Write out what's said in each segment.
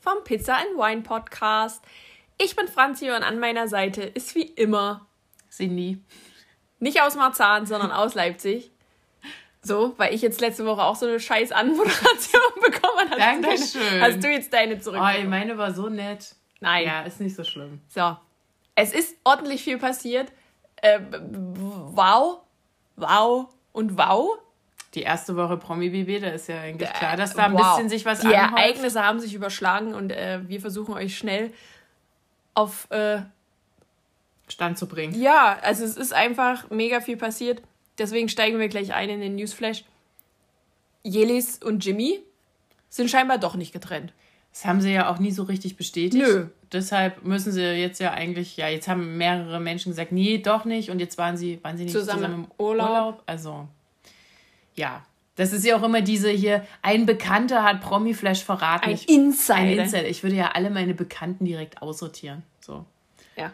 vom Pizza and Wine Podcast. Ich bin Franzi und an meiner Seite ist wie immer Cindy. Nicht aus Marzahn, sondern aus Leipzig. So, weil ich jetzt letzte Woche auch so eine scheiß Anmoderation bekommen habe. Dankeschön. Hast du jetzt deine zurück? Oh, meine war so nett. Nein. Ja, ist nicht so schlimm. So. Es ist ordentlich viel passiert. Äh, wow, wow und wow. Die erste Woche Promi BB, da ist ja eigentlich klar, dass da ein Wow. bisschen sich was Die anhäuft. Ereignisse haben sich überschlagen und äh, wir versuchen euch schnell auf. Äh, Stand zu bringen. ja, also es ist einfach mega viel passiert. Deswegen steigen wir gleich ein in den Newsflash. Jelis und Jimmy sind scheinbar doch nicht getrennt. Das haben sie ja auch nie so richtig bestätigt. Nö. Deshalb müssen sie jetzt ja eigentlich, ja, jetzt haben mehrere Menschen gesagt, nee, doch nicht. Und jetzt waren sie, waren sie nicht Zusammen zusammen, im im Urlaub. Urlaub. Also, ja. Das ist ja auch immer diese hier, ein Bekannter hat Promi-Flash verraten. Ein Ich- Insider. Ein Insider. Ich würde ja alle meine Bekannten direkt aussortieren. So. Ja.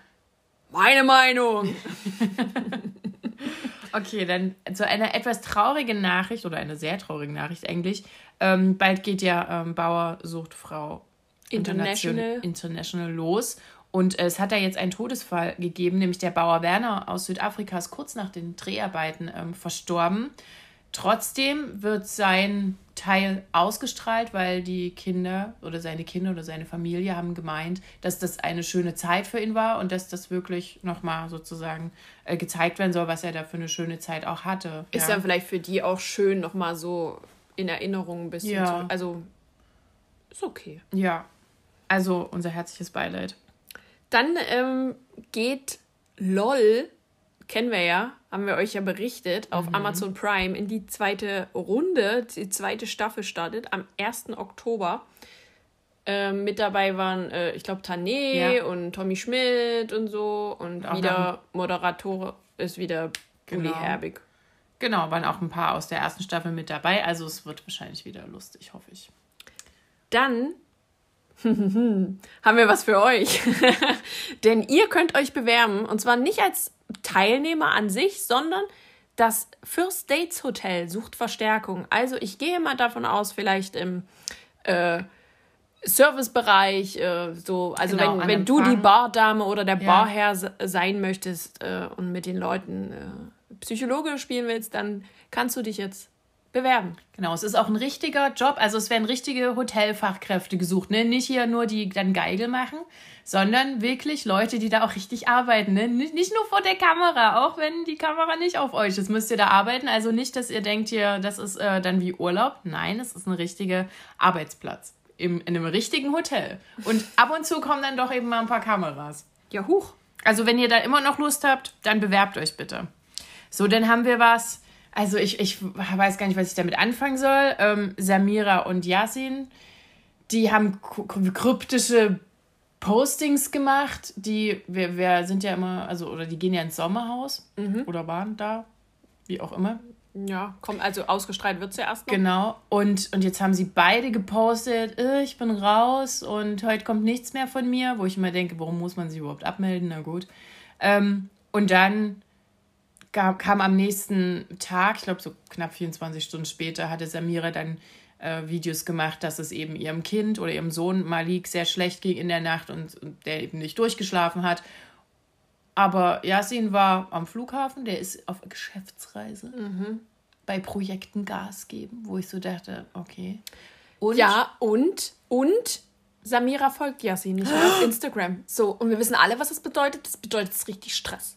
Meine Meinung. Okay, dann zu einer etwas traurigen Nachricht oder einer sehr traurigen Nachricht eigentlich. Ähm, bald geht ja ähm, Bauer sucht Frau International. International los. Und es hat da jetzt einen Todesfall gegeben, nämlich der Bauer Werner aus Südafrika ist kurz nach den Dreharbeiten ähm, verstorben. Trotzdem wird sein Teil ausgestrahlt, weil die Kinder oder seine Kinder oder seine Familie haben gemeint, dass das eine schöne Zeit für ihn war und dass das wirklich nochmal sozusagen äh, gezeigt werden soll, was er da für eine schöne Zeit auch hatte. Ist ja. dann vielleicht für die auch schön, nochmal so in Erinnerung ein bisschen Ja. zu. Also, ist okay. ja, also unser herzliches Beileid. Dann ähm, geht LOL, kennen wir ja, haben wir euch ja berichtet, auf Mhm. Amazon Prime in die zweite Runde. Die zweite Staffel startet am 1. Oktober. Ähm, mit dabei waren, äh, ich glaube, Tané Ja. und Tommy Schmidt und so. Und Auch wieder Moderator ist wieder Uli Genau. Herbig. Genau, waren auch ein paar aus der ersten Staffel mit dabei. Also es wird wahrscheinlich wieder lustig, hoffe ich. Dann haben wir was für euch. Denn ihr könnt euch bewerben und zwar nicht als Teilnehmer an sich, sondern das First Dates Hotel sucht Verstärkung. Also ich gehe mal davon aus, vielleicht im äh, Servicebereich, äh, so, also Genau, wenn, wenn du die Empfang. Bardame oder der Ja. Barherr se- sein möchtest äh, und mit den Leuten äh, Psychologe spielen willst, dann kannst du dich jetzt bewerben. Genau, es ist auch ein richtiger Job. Also es werden richtige Hotelfachkräfte gesucht. Ne? Nicht hier nur die dann Geigel machen, sondern wirklich Leute, die da auch richtig arbeiten. Ne? Nicht, nicht nur vor der Kamera, auch wenn die Kamera nicht auf euch ist, müsst ihr da arbeiten. Also nicht, dass ihr denkt hier, das ist äh, dann wie Urlaub. Nein, es ist ein richtiger Arbeitsplatz. Im, in einem richtigen Hotel. Und ab und zu kommen dann doch eben mal ein paar Kameras. Ja, huch. Also wenn ihr da immer noch Lust habt, dann bewerbt euch bitte. So, dann haben wir was. Also ich, ich weiß gar nicht, was ich damit anfangen soll. Ähm, Samira und Yasin, die haben kryptische Postings gemacht. Die, wir, wir sind ja immer, also, oder die gehen ja ins Sommerhaus oder waren da, wie auch immer. Ja, kommt, also ausgestrahlt wird es ja erst noch. Genau. Und, und jetzt haben sie beide gepostet, äh, ich bin raus und heute kommt nichts mehr von mir, wo ich immer denke, warum muss man sich überhaupt abmelden? Na gut. Ähm, und dann gab, kam am nächsten Tag, ich glaube so knapp 24 Stunden später, hatte Samira dann äh, Videos gemacht, dass es eben ihrem Kind oder ihrem Sohn Malik sehr schlecht ging in der Nacht und, und der eben nicht durchgeschlafen hat. Aber Yasin war am Flughafen, der ist auf Geschäftsreise bei Projekten Gas geben, wo ich so dachte, okay. Und Ja, und, und Samira folgt Yassin nicht auf Instagram. So, und wir wissen alle, was das bedeutet. Das bedeutet richtig Stress.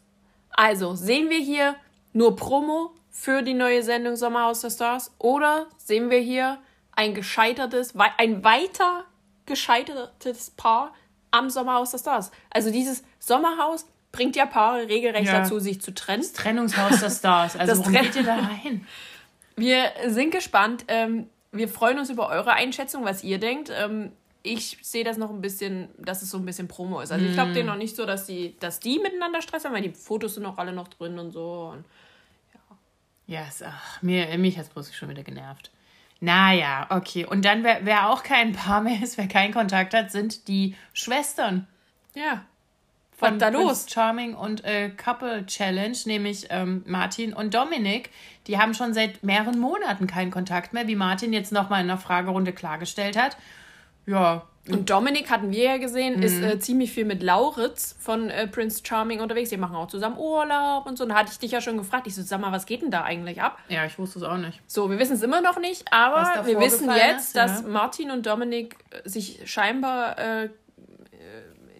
Also, sehen wir hier nur Promo für die neue Sendung Sommerhaus der Stars oder sehen wir hier ein gescheitertes, ein weiter gescheitertes Paar am Sommerhaus der Stars? Also, dieses Sommerhaus bringt ja Paare regelrecht Ja. dazu, sich zu trennen. Trennungshaus der Stars. Also Das Trenn- geht ihr da rein? Wir sind gespannt. Ähm, wir freuen uns über eure Einschätzung, was ihr denkt. Ich sehe das noch ein bisschen, dass es so ein bisschen Promo ist. Also ich glaube Mm. denen noch nicht so, dass die, dass die miteinander Stress haben, weil die Fotos sind auch alle noch drin und so. Und Ja, es, ach, mir, mich hat es schon wieder genervt. Naja, okay. Und dann, wer, wer auch kein Paar mehr ist, wer keinen Kontakt hat, sind die Schwestern ja. von Was da Prince los? Charming und äh, Couple Challenge, nämlich ähm, Martin und Dominik. Die haben schon seit mehreren Monaten keinen Kontakt mehr, wie Martin jetzt nochmal in der Fragerunde klargestellt hat. Ja, Und Dominik hatten wir ja gesehen, ist Mhm. äh, ziemlich viel mit Lauritz von äh, Prince Charming unterwegs. Die machen auch zusammen Urlaub und so. Und da hatte ich dich ja schon gefragt. Ich so, sag mal, was geht denn da eigentlich ab? ja, ich wusste es auch nicht. So, wir wissen es immer noch nicht, aber wir wissen jetzt, ist, dass ja. Martin und Dominik äh, sich scheinbar äh, äh,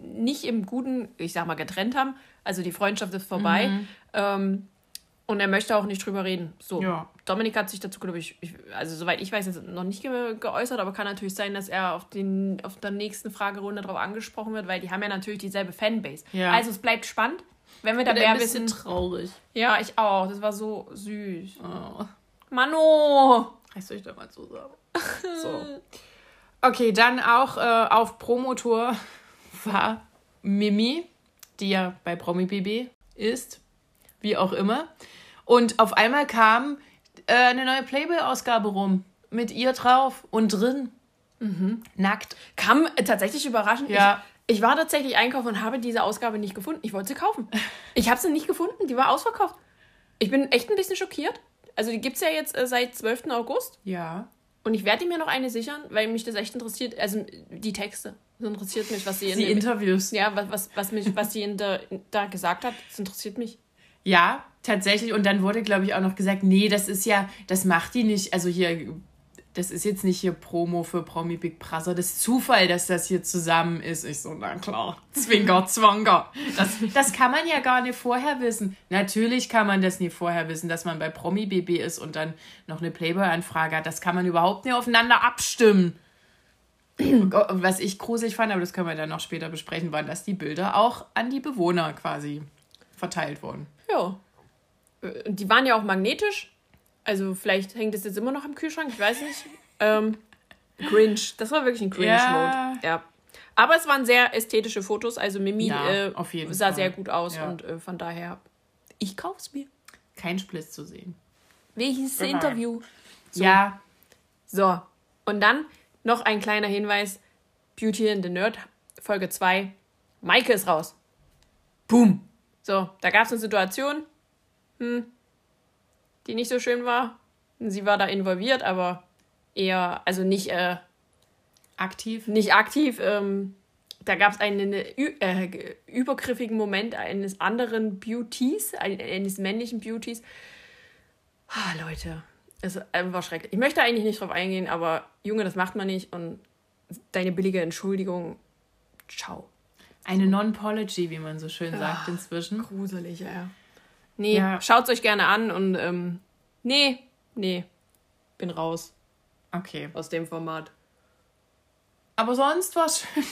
nicht im Guten, ich sag mal, getrennt haben. Also die Freundschaft ist vorbei. Ähm, und er möchte auch nicht drüber reden. So. Ja. Dominik hat sich dazu, glaube ich, ich, also soweit ich weiß, jetzt noch nicht ge geäußert, aber kann natürlich sein, dass er auf, den, auf der nächsten Fragerunde darauf angesprochen wird, weil die haben ja natürlich dieselbe Fanbase. Ja. Also es bleibt spannend. Wenn wir da mehr ein bisschen wissen. traurig. Ja, ich auch. Das war so süß. Oh. Mano! Soll ich da mal zusammen? So. Okay, dann auch äh, auf Promotour war Mimi, die ja bei Promi BB ist, wie auch immer. Und auf einmal kam äh, eine neue Playboy-Ausgabe rum. Mit ihr drauf und drin. Nackt. Kam äh, tatsächlich überraschend. Ja. Ich, ich war tatsächlich einkaufen und habe diese Ausgabe nicht gefunden. Ich wollte sie kaufen. Ich habe sie nicht gefunden. Die war ausverkauft. Ich bin echt ein bisschen schockiert. Also die gibt es ja jetzt äh, seit 12. August. Ja. Und ich werde mir noch eine sichern, weil mich das echt interessiert. Also die Texte. Das interessiert mich, was sie in Die Interviews. Ja, was, was, was, mich, was sie in der, da gesagt hat, das interessiert mich. Ja, tatsächlich. Und dann wurde, glaube ich, auch noch gesagt, nee, das ist ja, das macht die nicht. Also hier, das ist jetzt nicht hier Promo für Promi Big Brother. Das ist Zufall, dass das hier zusammen ist. Ich so, na klar, Zwinker, Zwanger. Das, das kann man ja gar nicht vorher wissen. Natürlich kann man das nie vorher wissen, dass man bei Promi BB ist und dann noch eine Playboy-Anfrage hat. Das kann man überhaupt nicht aufeinander abstimmen. Was ich gruselig fand, aber das können wir dann noch später besprechen, waren, dass die Bilder auch an die Bewohner quasi verteilt wurden. Ja. Äh, Die waren ja auch magnetisch. Also vielleicht hängt es jetzt immer noch im Kühlschrank, ich weiß nicht. Ähm, cringe. Das war wirklich ein Cringe-Mode. Ja. Ja. Aber es waren sehr ästhetische Fotos. Also Mimi Ja, äh, auf jeden sah Fall. sehr gut aus Ja. und äh, von daher, ich kauf's mir. Kein Spliss zu sehen. Welches Genau. Interview? So. Ja, So. Und dann noch ein kleiner Hinweis. Beauty and the Nerd, Folge 2. Maike ist raus. Boom. So, da gab es eine Situation, hm, die nicht so schön war. Sie war da involviert, aber eher, also nicht, äh, aktiv. nicht aktiv. Ähm, da gab es einen äh, übergriffigen Moment eines anderen Beauties, ein- eines männlichen Beauties. Ah, Leute, es ist einfach schrecklich. Ich möchte eigentlich nicht drauf eingehen, aber Junge, das macht man nicht und deine billige Entschuldigung, ciao. Eine Non-Pology, wie man so schön sagt inzwischen. Gruselig, ja. Nee, Ja. schaut's euch gerne an und ähm, nee, nee, bin raus Okay. aus dem Format. Aber sonst war's schön.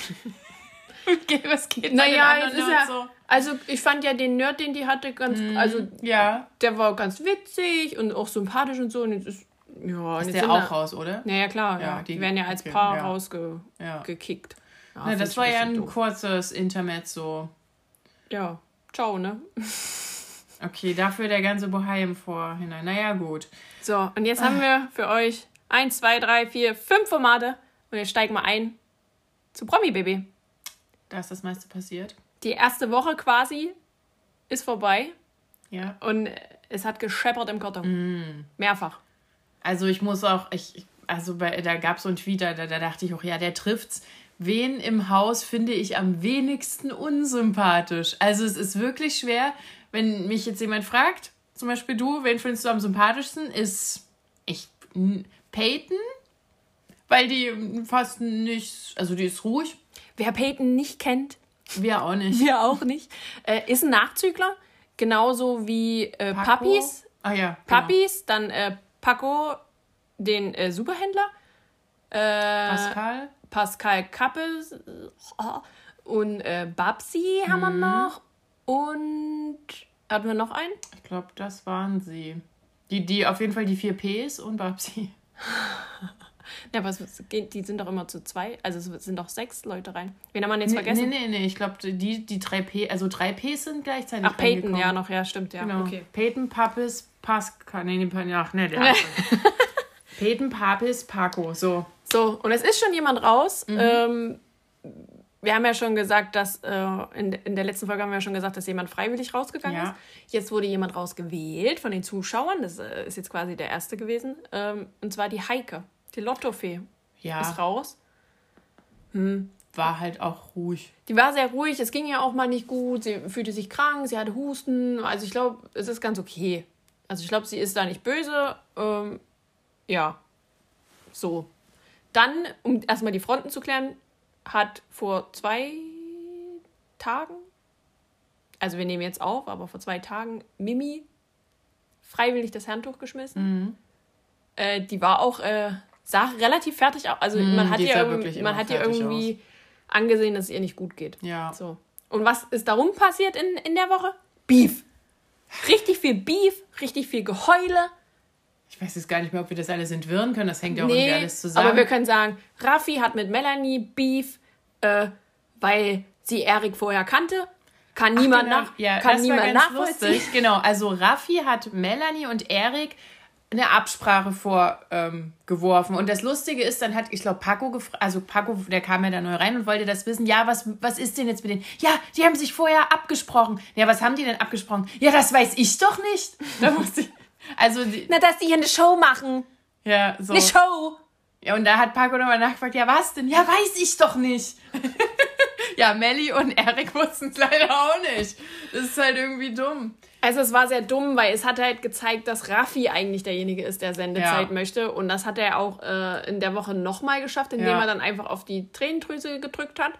okay, was geht Naja, es ist ja, Nerds also ich fand ja den Nerd, den die hatte, ganz, also so? Ja. der war ganz witzig und auch sympathisch und so. Und jetzt ist, ja, Ist der auch da- raus, oder? Naja, klar, Ja, ja. die- Die, werden ja als okay, Paar ja. rausgekickt. Ja. Ja, Na, das war ja ein doof. kurzes Intermezzo. Ja, ciao, ne? Okay, dafür der ganze Bohai im Vorhinein. Naja, gut. So, und jetzt haben wir für euch eins, zwei, drei, vier, fünf Formate. Und jetzt steigen wir ein zu Promi-Baby. Da ist das meiste passiert. Die erste Woche quasi ist vorbei Ja. und es hat gescheppert im Karton. Mehrfach. Also ich muss auch, ich, ich- also bei, da gab es so einen Tweet, da, da dachte ich auch, ja, der trifft's. Wen im Haus finde ich am wenigsten unsympathisch? Also es ist wirklich schwer, wenn mich jetzt jemand fragt, zum Beispiel du, wen findest du am sympathischsten? Ist ich Peyton, weil die fast nicht, also die ist ruhig, Wer Peyton nicht kennt, wir auch nicht. wir auch nicht, äh, ist ein Nachzügler. Genauso wie äh? Puppies. Ah ja. genau. Puppies, dann äh, Paco, den äh, Superhändler. Äh, Pascal. Pascal Kappes und äh, Babsi haben wir noch. Und hatten wir noch einen? Ich glaube, das waren sie. Die, die auf jeden Fall die vier Ps und Babsi. Ja, aber es die sind doch immer zu zwei. Also es sind doch sechs Leute rein. Wen haben wir jetzt Nee, vergessen? nee, nee, nee. Ich glaube, die, die drei P, also drei Ps sind gleichzeitig. Ach, Peyton, ja, noch, ja, stimmt, ja. Genau. Okay. Peyton, Pappis, Pascal. Nee, nee, ach, nee, der Peyton, Papis, Paco. So. So, und es ist schon jemand raus. Mhm. Ähm, wir haben ja schon gesagt, dass äh, in, in der letzten Folge haben wir ja schon gesagt, dass jemand freiwillig rausgegangen Ja. ist. Jetzt wurde jemand rausgewählt von den Zuschauern. Das äh, ist jetzt quasi der erste gewesen. Ähm, und zwar die Heike, die Lottofee, Ja, ist raus. war halt auch ruhig. Die war sehr ruhig, es ging ja auch mal nicht gut, sie fühlte sich krank, sie hatte Husten. Also ich glaube, es ist ganz okay. Also ich glaube, sie ist da nicht böse. Ähm, ja, so. Dann, um erstmal die Fronten zu klären, hat vor zwei Tagen, also wir nehmen jetzt auf, aber vor zwei Tagen Mimi freiwillig das Handtuch geschmissen. Äh, die war auch, äh, sah relativ fertig aus. Also man hat ihr, man hat ihr irgendwie angesehen, dass es ihr nicht gut geht. Ja. So. Und was ist darum passiert in, in der Woche? Beef. Richtig viel Beef, richtig viel Geheule. Ich weiß jetzt gar nicht mehr, ob wir das alles entwirren können. Das hängt ja auch irgendwie Nee, alles zusammen. aber wir können sagen, Raffi hat mit Melanie Beef, äh, weil sie Erik vorher kannte. Kann niemand, Genau. nach, ja, kann das niemand nachvollziehen. lustig. Genau, also Raffi hat Melanie und Erik eine Absprache vorgeworfen. Ähm, geworfen. und das Lustige ist, dann hat, ich glaube, Paco gefragt, also Paco, der kam ja da neu rein und wollte das wissen, ja, was, was ist denn jetzt mit denen? Ja, die haben sich vorher abgesprochen. Ja, was haben die denn abgesprochen? Ja, das weiß ich doch nicht. Da musste ich, also, Na, dass die hier eine Show machen. ja, so. Eine Show. Ja, und da hat Paco nochmal nachgefragt, ja, was denn? Ja, weiß ich doch nicht. ja, Melli und Erik wussten es leider auch nicht. Das ist halt irgendwie dumm. Also es war sehr dumm, weil es hat halt gezeigt, dass Raffi eigentlich derjenige ist, der Sendezeit Ja. möchte. Und das hat er auch äh, in der Woche nochmal geschafft, indem Ja. er dann einfach auf die Tränendrüse gedrückt hat.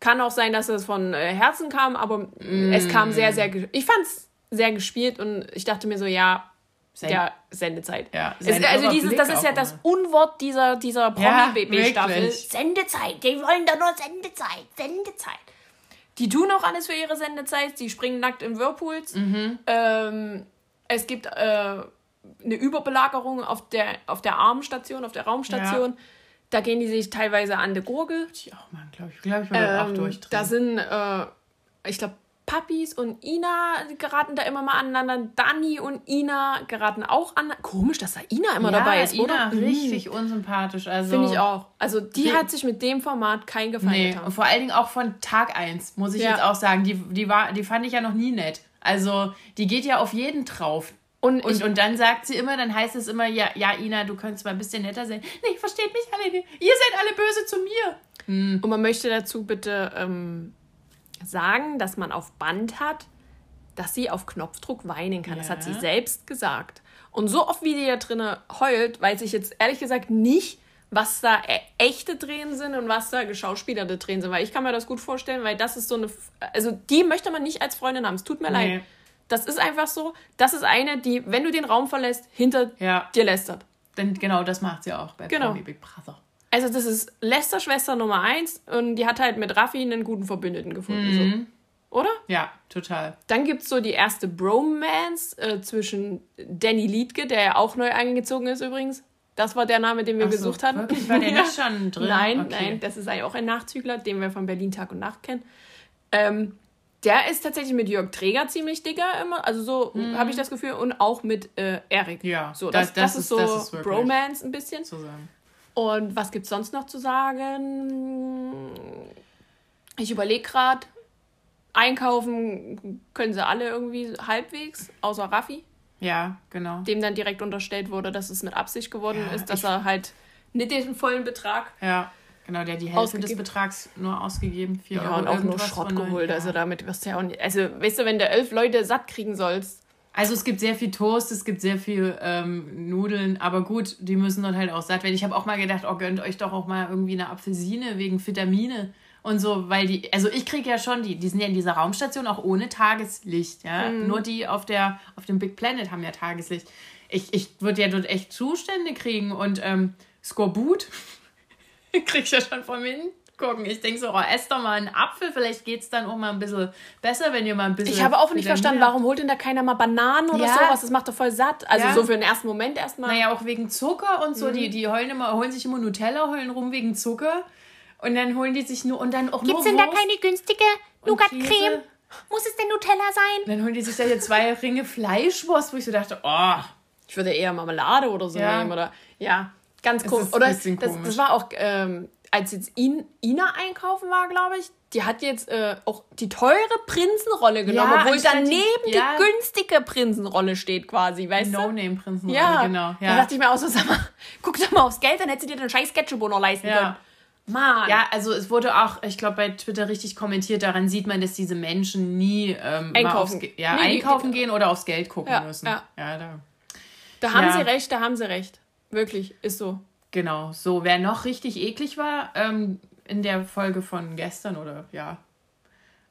Kann auch sein, dass es von äh, Herzen kam, aber es kam sehr, sehr... ge- Ich fand es sehr gespielt und ich dachte mir so, ja, Sein- der Sendezeit. Ja, sein also dieses, das ist auch ja das immer. Unwort dieser, dieser Ja, Promi-BB-Staffel. wirklich. Sendezeit, die wollen doch nur Sendezeit, Sendezeit. Die tun auch alles für ihre Sendezeit, die springen nackt in Whirlpools. Mhm. Ähm, es gibt äh, eine Überbelagerung auf der, auf der Armstation, auf der Raumstation. Da gehen die sich teilweise an die Gurgel. Ich auch mal, glaube ich. Glaube ich auch Ähm, durchdrehen. da sind, äh, ich glaube, Papis und Ina geraten da immer mal aneinander. Dani und Ina geraten auch an. Komisch, dass da Ina immer dabei ist, Ina, oder? Mhm. richtig unsympathisch. Also, Finde ich auch. Also die hat sich mit dem Format keinen Gefallen Nee, und getan. vor allen Dingen auch von Tag 1, muss ich Ja. jetzt auch sagen. Die, die, war, die fand ich ja noch nie nett. Also, die geht ja auf jeden drauf. Und, Und, ich, und dann sagt sie immer, dann heißt es immer, ja, ja, Ina, du könntest mal ein bisschen netter sein. Nee, versteht mich alle nicht. Ihr seid alle böse zu mir. und man möchte dazu bitte ähm, sagen, dass man auf Band hat, dass sie auf Knopfdruck weinen kann. Das Ja. hat sie selbst gesagt. Und so oft wie die da drinne heult, weiß ich jetzt ehrlich gesagt nicht, was da e- echte Tränen sind und was da geschauspielerte Tränen sind. Weil ich kann mir das gut vorstellen, weil das ist so eine. Also die möchte man nicht als Freundin haben. Es tut mir Nee. leid. Das ist einfach so. Das ist eine, die, wenn du den Raum verlässt, hinter Ja. dir lästert. Denn genau das macht sie auch bei Genau. Promi Big Brother. Also das ist Lester Schwester Nummer eins und die hat halt mit Raffi einen guten Verbündeten gefunden. Mhm. So. Oder? Ja, total. Dann gibt es so die erste Bromance äh, zwischen Danny Liedke, der ja auch neu eingezogen ist übrigens. Das war der Name, den wir so, gesucht hatten. wirklich? War der nicht schon drin? Nein, Okay. nein, das ist eigentlich auch ein Nachzügler, den wir von Berlin Tag und Nacht kennen. Ähm, der ist tatsächlich mit Jörg Träger ziemlich dicker immer, also so habe ich das Gefühl, und auch mit äh, Erik. Mhm. Ja, so, das, das- das, das ist so das ist Bromance ein bisschen. Zu sagen. Und was gibt's sonst noch zu sagen? Ich überlege gerade. Einkaufen können sie alle irgendwie halbwegs, außer Raffi, Ja, genau. dem dann direkt unterstellt wurde, dass es mit Absicht geworden Ja, ist, dass er halt nicht den vollen Betrag Ja, genau, der hat die Hälfte des Ausgegeben. Betrags nur ausgegeben. Vier ja, Euro und auch nur Schrott geholt. ja. Also damit wirst du ja auch nicht. Also, weißt du, wenn du elf Leute satt kriegen sollst. Also es gibt sehr viel Toast, es gibt sehr viel ähm, Nudeln, aber gut, die müssen dann halt auch satt werden. Ich habe auch mal gedacht, oh, gönnt euch doch auch mal irgendwie eine Apfelsine wegen Vitamine und so, weil die, also ich kriege ja schon, die, die sind ja in dieser Raumstation auch ohne Tageslicht, ja. Mhm. Nur die auf der, auf dem Big Planet haben ja Tageslicht. Ich, ich würde ja dort echt Zustände kriegen und ähm, Skorbut krieg ich ja schon von mir gucken. Ich denke so, oh, esst doch mal einen Apfel, vielleicht geht es dann auch mal ein bisschen besser, wenn ihr mal ein bisschen. Ich habe auch nicht verstanden, warum holt denn da keiner mal Bananen oder Ja. sowas? Das macht doch voll satt. Also Ja. so für den ersten Moment erstmal. Naja, auch wegen Zucker und so. Mhm. Die, die heulen, immer, holen sich immer Nutella, heulen rum wegen Zucker. Und dann holen die sich nur und dann auch Gibt's nur denn da Wurst keine günstige Nougat-Creme? Muss es denn Nutella sein? Und dann holen die sich da hier zwei Ringe Fleischwurst, wo ich so dachte, oh, Ich würde eher Marmelade oder so Ja. nehmen. Oder ja, ganz Es komisch. ist ein Oder bisschen das, komisch. das war auch, ähm, als jetzt In, Ina einkaufen war, glaube ich. Die hat jetzt äh, auch die teure Prinzenrolle genommen, Ja, obwohl daneben die- die, ja. günstige Prinzenrolle steht quasi, weißt du? No-Name-Prinzenrolle, Ja, genau. Da Ja. dachte ich mir auch so, sag mal, guck doch mal aufs Geld, dann hättest du dir den scheiß Ketchup noch leisten Ja. können. Mann. Ja, also es wurde auch, ich glaube, bei Twitter richtig kommentiert, daran sieht man, dass diese Menschen nie ähm, Einkaufen. aufs, ja, Nee, die- einkaufen gehen oder aufs Geld gucken müssen. ja. da. da haben sie recht, da haben sie recht. Wirklich, ist so. Genau, so. Wer noch richtig eklig war, ähm, in der Folge von gestern oder ja,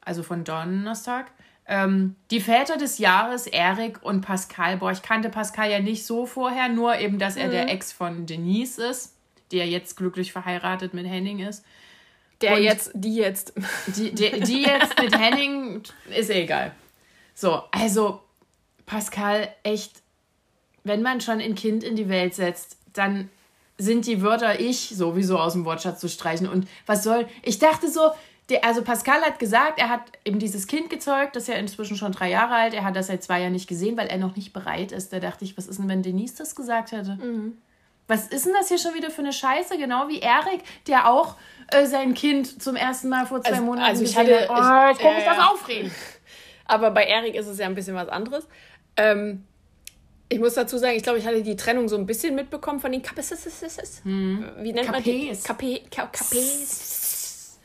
also von Donnerstag, ähm, die Väter des Jahres, Erik und Pascal. Boah, ich kannte Pascal ja nicht so vorher, nur eben, dass er Mhm. der Ex von Denise ist, der jetzt glücklich verheiratet mit Henning ist. Der Und- jetzt, die jetzt. Die, die, die jetzt mit Henning ist eh egal. So, also Pascal, echt, wenn man schon ein Kind in die Welt setzt, dann sind die Wörter ich sowieso aus dem Wortschatz zu streichen. Und was soll, ich dachte so, der, also Pascal hat gesagt, er hat eben dieses Kind gezeugt, das ist ja inzwischen schon drei Jahre alt, er hat das seit zwei Jahren nicht gesehen, weil er noch nicht bereit ist. Da dachte ich, was ist denn, wenn Denise das gesagt hätte? Was ist denn das hier schon wieder für eine Scheiße? Genau wie Erik, der auch äh, sein Kind zum ersten Mal vor zwei Also- Monaten also ich gesehen hatte- hat. ich- Oh, jetzt guck ja, ich das aufregen. Aber bei Erik ist es ja ein bisschen was anderes. Ähm, ich muss dazu sagen, ich glaube, ich hatte die Trennung so ein bisschen mitbekommen von den Kapes. Wie nennt man die? Kapes. Kape, Ka- Kapes.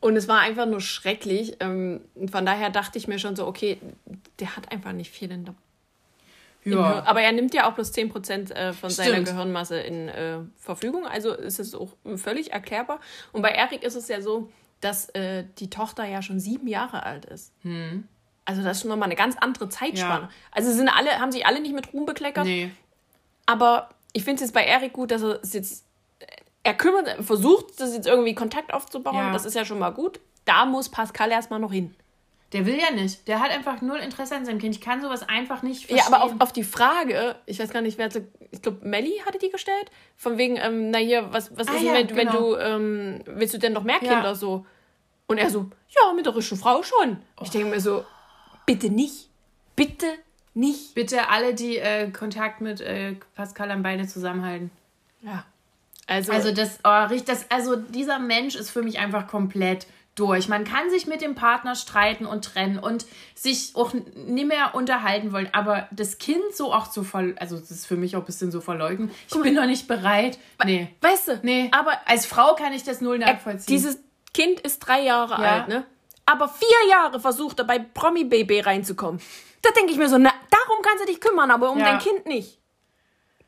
Und es war einfach nur schrecklich. Ähm, von daher dachte ich mir schon so, okay, der hat einfach nicht viel in der. Ja. Aber er nimmt ja auch bloß 10% äh, von seiner Stimmt. Gehirnmasse in äh, Verfügung. Also ist es auch völlig erklärbar. Und bei Erik ist es ja so, dass äh, die Tochter ja schon sieben Jahre alt ist. Also das ist schon nochmal eine ganz andere Zeitspanne. Ja. Also sind alle, haben sich alle nicht mit Ruhm bekleckert. Nee. Aber ich finde es jetzt bei Erik gut, dass er es jetzt. Er kümmert, er versucht, das jetzt irgendwie Kontakt aufzubauen. Ja. Das ist ja schon mal gut. Da muss Pascal erstmal noch hin. Der will ja nicht. Der hat einfach null Interesse an seinem Kind. Ich kann sowas einfach nicht Ja, verstehen. aber auf, auf die Frage, ich weiß gar nicht, wer hatte, ich glaube, Melly hatte die gestellt, von wegen, ähm, na hier, was, was Ah ist ja, denn, wenn, wenn genau. du, ähm, willst du denn noch mehr Ja. Kinder so? Und er so, ja, mit der rischen Frau schon. Ich denke mir so, bitte nicht, bitte nicht. Bitte alle, die äh, Kontakt mit äh, Pascal am Beine zusammenhalten. Ja. Also, Also das, oh, das, also dieser Mensch ist für mich einfach komplett durch. Man kann sich mit dem Partner streiten und trennen und sich auch n- nie mehr unterhalten wollen, aber das Kind so auch zu ver, also das ist für mich auch ein bisschen so verleugnen. Ich bin noch nicht bereit. Nee. weißt du, Nee, aber als Frau kann ich das null nachvollziehen. dieses Kind ist drei Jahre Ja. alt, ne? Aber vier Jahre versucht er bei Promi Baby reinzukommen. Da denke ich mir so, na, darum kannst du dich kümmern, aber um Ja. dein Kind nicht.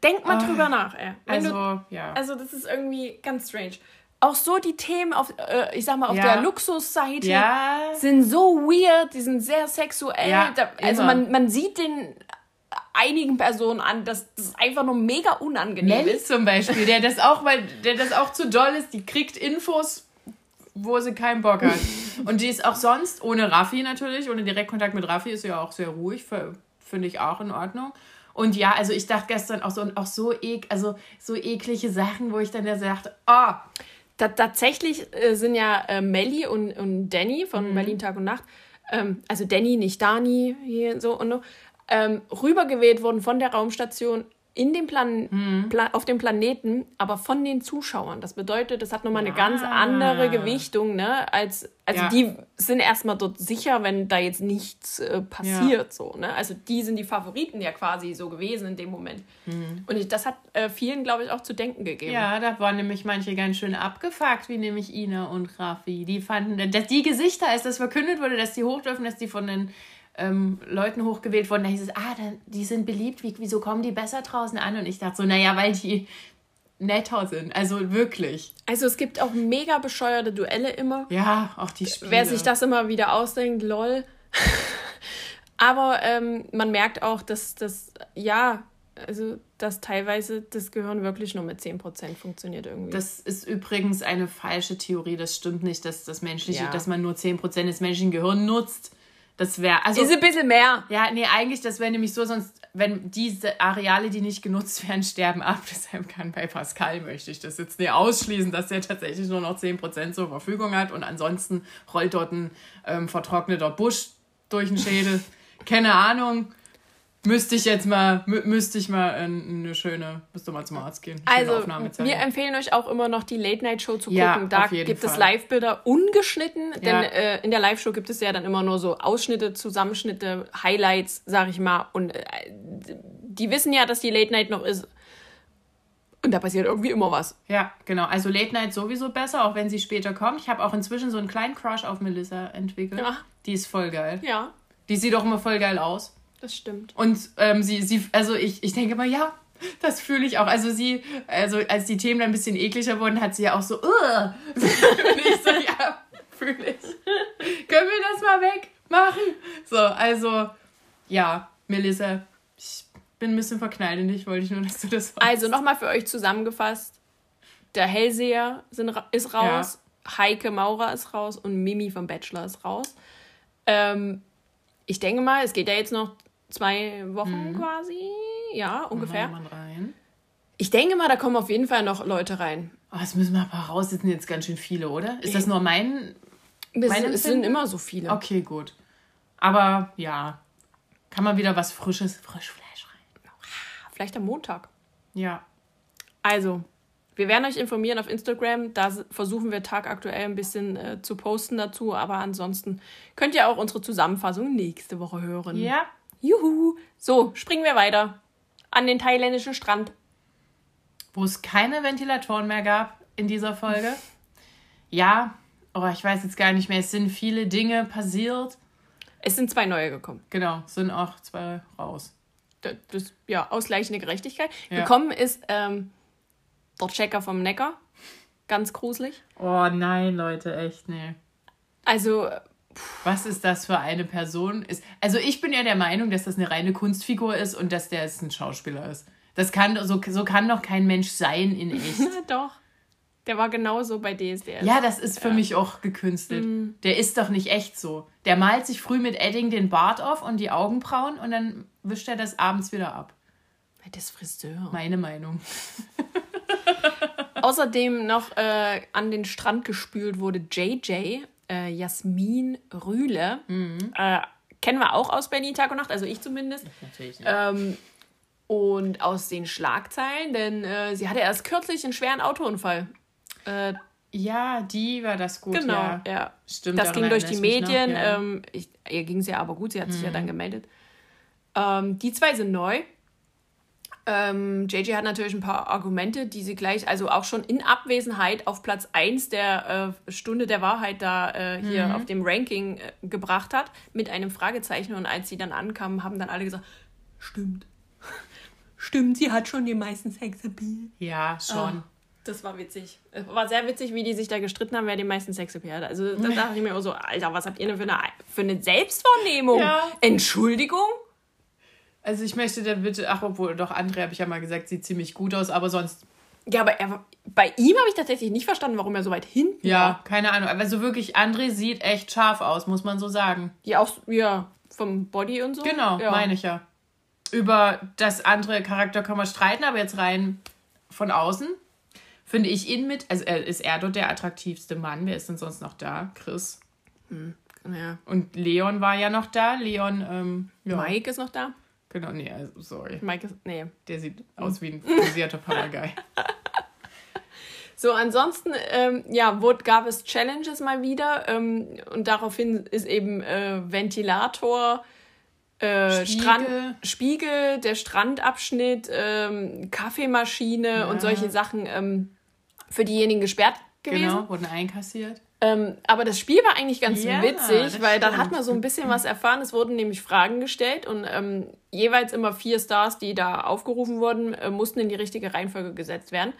Denk mal drüber nach, ey. Wenn du, also, ja. Also das ist irgendwie ganz strange. Auch so die Themen auf, äh, ich sag mal, auf Ja. der Luxusseite ja. sind so weird, die sind sehr sexuell. Ja, da, also man, man sieht den einigen Personen an, dass das einfach nur mega unangenehm Melly ist. zum Beispiel, der das auch, weil der das auch zu doll ist, die kriegt Infos, wo sie keinen Bock hat. Und die ist auch sonst, ohne Raffi natürlich, ohne Direktkontakt mit Raffi, ist sie ja auch sehr ruhig, finde ich auch in Ordnung. Und ja, also ich dachte gestern auch so, und auch so, ek, also so eklige Sachen, wo ich dann ja dachte, oh, Ta tatsächlich äh, sind ja äh, Melly und, und Danny von Mhm. Berlin Tag und Nacht, ähm, also Danny, nicht Dani, hier so und so, ähm, rübergeweht worden von der Raumstation in den Plan Mhm. Pla auf dem Planeten, aber von den Zuschauern. Das bedeutet, das hat nochmal eine Ja. ganz andere Gewichtung, ne? Als, also Ja. die sind erstmal dort sicher, wenn da jetzt nichts äh, passiert, so, ne? Also die sind die Favoriten ja quasi so gewesen in dem Moment. Und ich, das hat äh, vielen, glaube ich, auch zu denken gegeben. Mhm. Ja, da waren nämlich manche ganz schön abgefuckt, wie nämlich Ina und Raffi. Die fanden, dass die Gesichter, als das verkündet wurde, dass die hoch dürfen, dass die von den ähm, Leuten hochgewählt wurden, da hieß es, ah, die sind beliebt, wie, wieso kommen die besser draußen an? Und ich dachte so, naja, weil die netter sind. Also wirklich. Also es gibt auch mega bescheuerte Duelle immer. Ja, auch die Spiele. Wer sich das immer wieder ausdenkt, lol. Aber ähm, man merkt auch, dass das, ja, also dass teilweise das Gehirn wirklich nur mit 10% funktioniert irgendwie. Das ist übrigens eine falsche Theorie. Das stimmt nicht, dass das menschliche, Ja. dass man nur 10% des menschlichen Gehirns nutzt. Das wäre, also. ist ein bisschen mehr. Ja, nee, eigentlich, das wäre nämlich so, sonst, wenn diese Areale, die nicht genutzt werden, sterben ab. Deshalb kann bei Pascal, möchte ich das jetzt nicht ausschließen, dass er tatsächlich nur noch 10% zur Verfügung hat und ansonsten rollt dort ein ähm, vertrockneter Busch durch den Schädel. Keine Ahnung. Müsste ich jetzt mal, mü müsste ich mal eine schöne, müsste mal zum Arzt gehen. Also, wir empfehlen euch auch immer noch die Late-Night-Show zu Ja, gucken. Da auf jeden gibt es Fall. Live-Bilder ungeschnitten, denn Ja. äh, in der Live-Show gibt es ja dann immer nur so Ausschnitte, Zusammenschnitte, Highlights, sag ich mal. Und äh, die wissen ja, dass die Late-Night noch ist. Und da passiert irgendwie immer was. Ja, genau. Also Late Night sowieso besser, auch wenn sie später kommt. Ich habe auch inzwischen so einen kleinen Crush auf Melissa entwickelt. Ja. Die ist voll geil. Ja, Die sieht auch immer voll geil aus. Das stimmt. Und ähm, sie, sie, also ich, ich denke mal, ja, das fühle ich auch. Also sie, also als die Themen dann ein bisschen ekliger wurden, hat sie ja auch so, "Ugh." und ich so, ja, fühle ich. Können wir das mal wegmachen? So, also, ja, Melissa, ich bin ein bisschen verknallt in dich, wollte ich nur, dass du das weißt. Also nochmal für euch zusammengefasst. Der Hellseher sind, ist raus, Heike Maurer ist raus und Mimi vom Bachelor ist raus. Ähm, ich denke mal, es geht ja jetzt noch zwei Wochen quasi. Ja, ungefähr. Mal rein. Ich denke mal, da kommen auf jeden Fall noch Leute rein. Oh, das müssen wir aber raus. Das sind jetzt ganz schön viele, oder? Ist das nur mein. Es, Mein es sind immer so viele. Okay, gut. Aber ja, kann man wieder was Frisches, Frischfleisch rein. Vielleicht am Montag. Ja. Also, wir werden euch informieren auf Instagram. Da versuchen wir tagaktuell ein bisschen äh, zu posten dazu. Aber ansonsten könnt ihr auch unsere Zusammenfassung nächste Woche hören. Ja. Juhu. So, springen wir weiter. An den thailändischen Strand. Wo es keine Ventilatoren mehr gab in dieser Folge. Ja. Oh, ich weiß jetzt gar nicht mehr. Es sind viele Dinge passiert. Es sind zwei neue gekommen. Genau, sind auch zwei raus. Das, das ja, ausgleichende Gerechtigkeit. Ja. Gekommen ist ähm, der Checker vom Neckar. Ganz gruselig. Oh nein, Leute, echt, nee. Also, Was ist das für eine Person? Ist, also ich bin ja der Meinung, dass das eine reine Kunstfigur ist und dass der jetzt ein Schauspieler ist. Das kann so, so kann doch kein Mensch sein in echt. doch. Der war genauso bei DSDS. Ja, das ist für mich auch gekünstelt. Der ist doch nicht echt so. Der malt sich früh mit Edding den Bart auf und die Augenbrauen und dann wischt er das abends wieder ab. Das Friseur. Meine Meinung. Außerdem noch äh, an den Strand gespült wurde JJ, äh, Jasmin Rühle. Äh, kennen wir auch aus Berlin Tag und Nacht, also ich zumindest. Natürlich Ähm, und aus den Schlagzeilen, denn äh, sie hatte erst kürzlich einen schweren Autounfall. Äh, Ja, die war das gut. genau, Ja. ja. Stimmt. Das ging durch die mich noch, Medien. ja. Ähm, ich, ihr ging es ja aber gut, sie hat sich ja dann gemeldet. Ähm, die zwei sind neu. Ähm, JJ hat natürlich ein paar Argumente, die sie gleich, also auch schon in Abwesenheit auf Platz 1 der äh, Stunde der Wahrheit da äh, hier Mhm. auf dem Ranking äh, gebracht hat, mit einem Fragezeichen. Und als sie dann ankamen, haben dann alle gesagt, stimmt. Stimmt, sie hat schon den meisten Sexappeal. ja, schon. Das war witzig. Es war sehr witzig, wie die sich da gestritten haben, wer den meisten Sexappeal hat. Also da dachte ich mir auch so, Alter, was habt ihr denn für eine, für eine Selbstwahrnehmung? Ja. Entschuldigung? Also ich möchte dann bitte, ach obwohl, doch André habe ich ja mal gesagt, sieht ziemlich gut aus, aber sonst, Ja, aber er, bei ihm habe ich tatsächlich nicht verstanden, warum er so weit hinten ja, war. keine Ahnung. Aber so wirklich, André sieht echt scharf aus, muss man so sagen. Ja, auch ja, vom Body und so. Genau, ja. meine ich ja. Über das andere Charakter können wir streiten, aber jetzt rein von außen finde ich ihn mit, also ist er dort der attraktivste Mann. Wer ist denn sonst noch da? Chris. Ja. Und Leon war ja noch da. Leon, ähm, ja. Mike ist noch da. Genau, nee, also, sorry. Mike ist, nee. Der sieht aus wie ein frisierter Papagei. So, ansonsten, ähm, ja, wurde, gab es Challenges mal wieder ähm, und daraufhin ist eben äh, Ventilator, äh, Spiegel. Strand, Spiegel, der Strandabschnitt, ähm, Kaffeemaschine und solche Sachen ähm, für diejenigen gesperrt gewesen. Genau, wurden einkassiert. Ähm, aber das Spiel war eigentlich ganz Ja, witzig, weil dann hat man so ein bisschen was erfahren. Es wurden nämlich Fragen gestellt und ähm, jeweils immer vier Stars, die da aufgerufen wurden, äh, mussten in die richtige Reihenfolge gesetzt werden.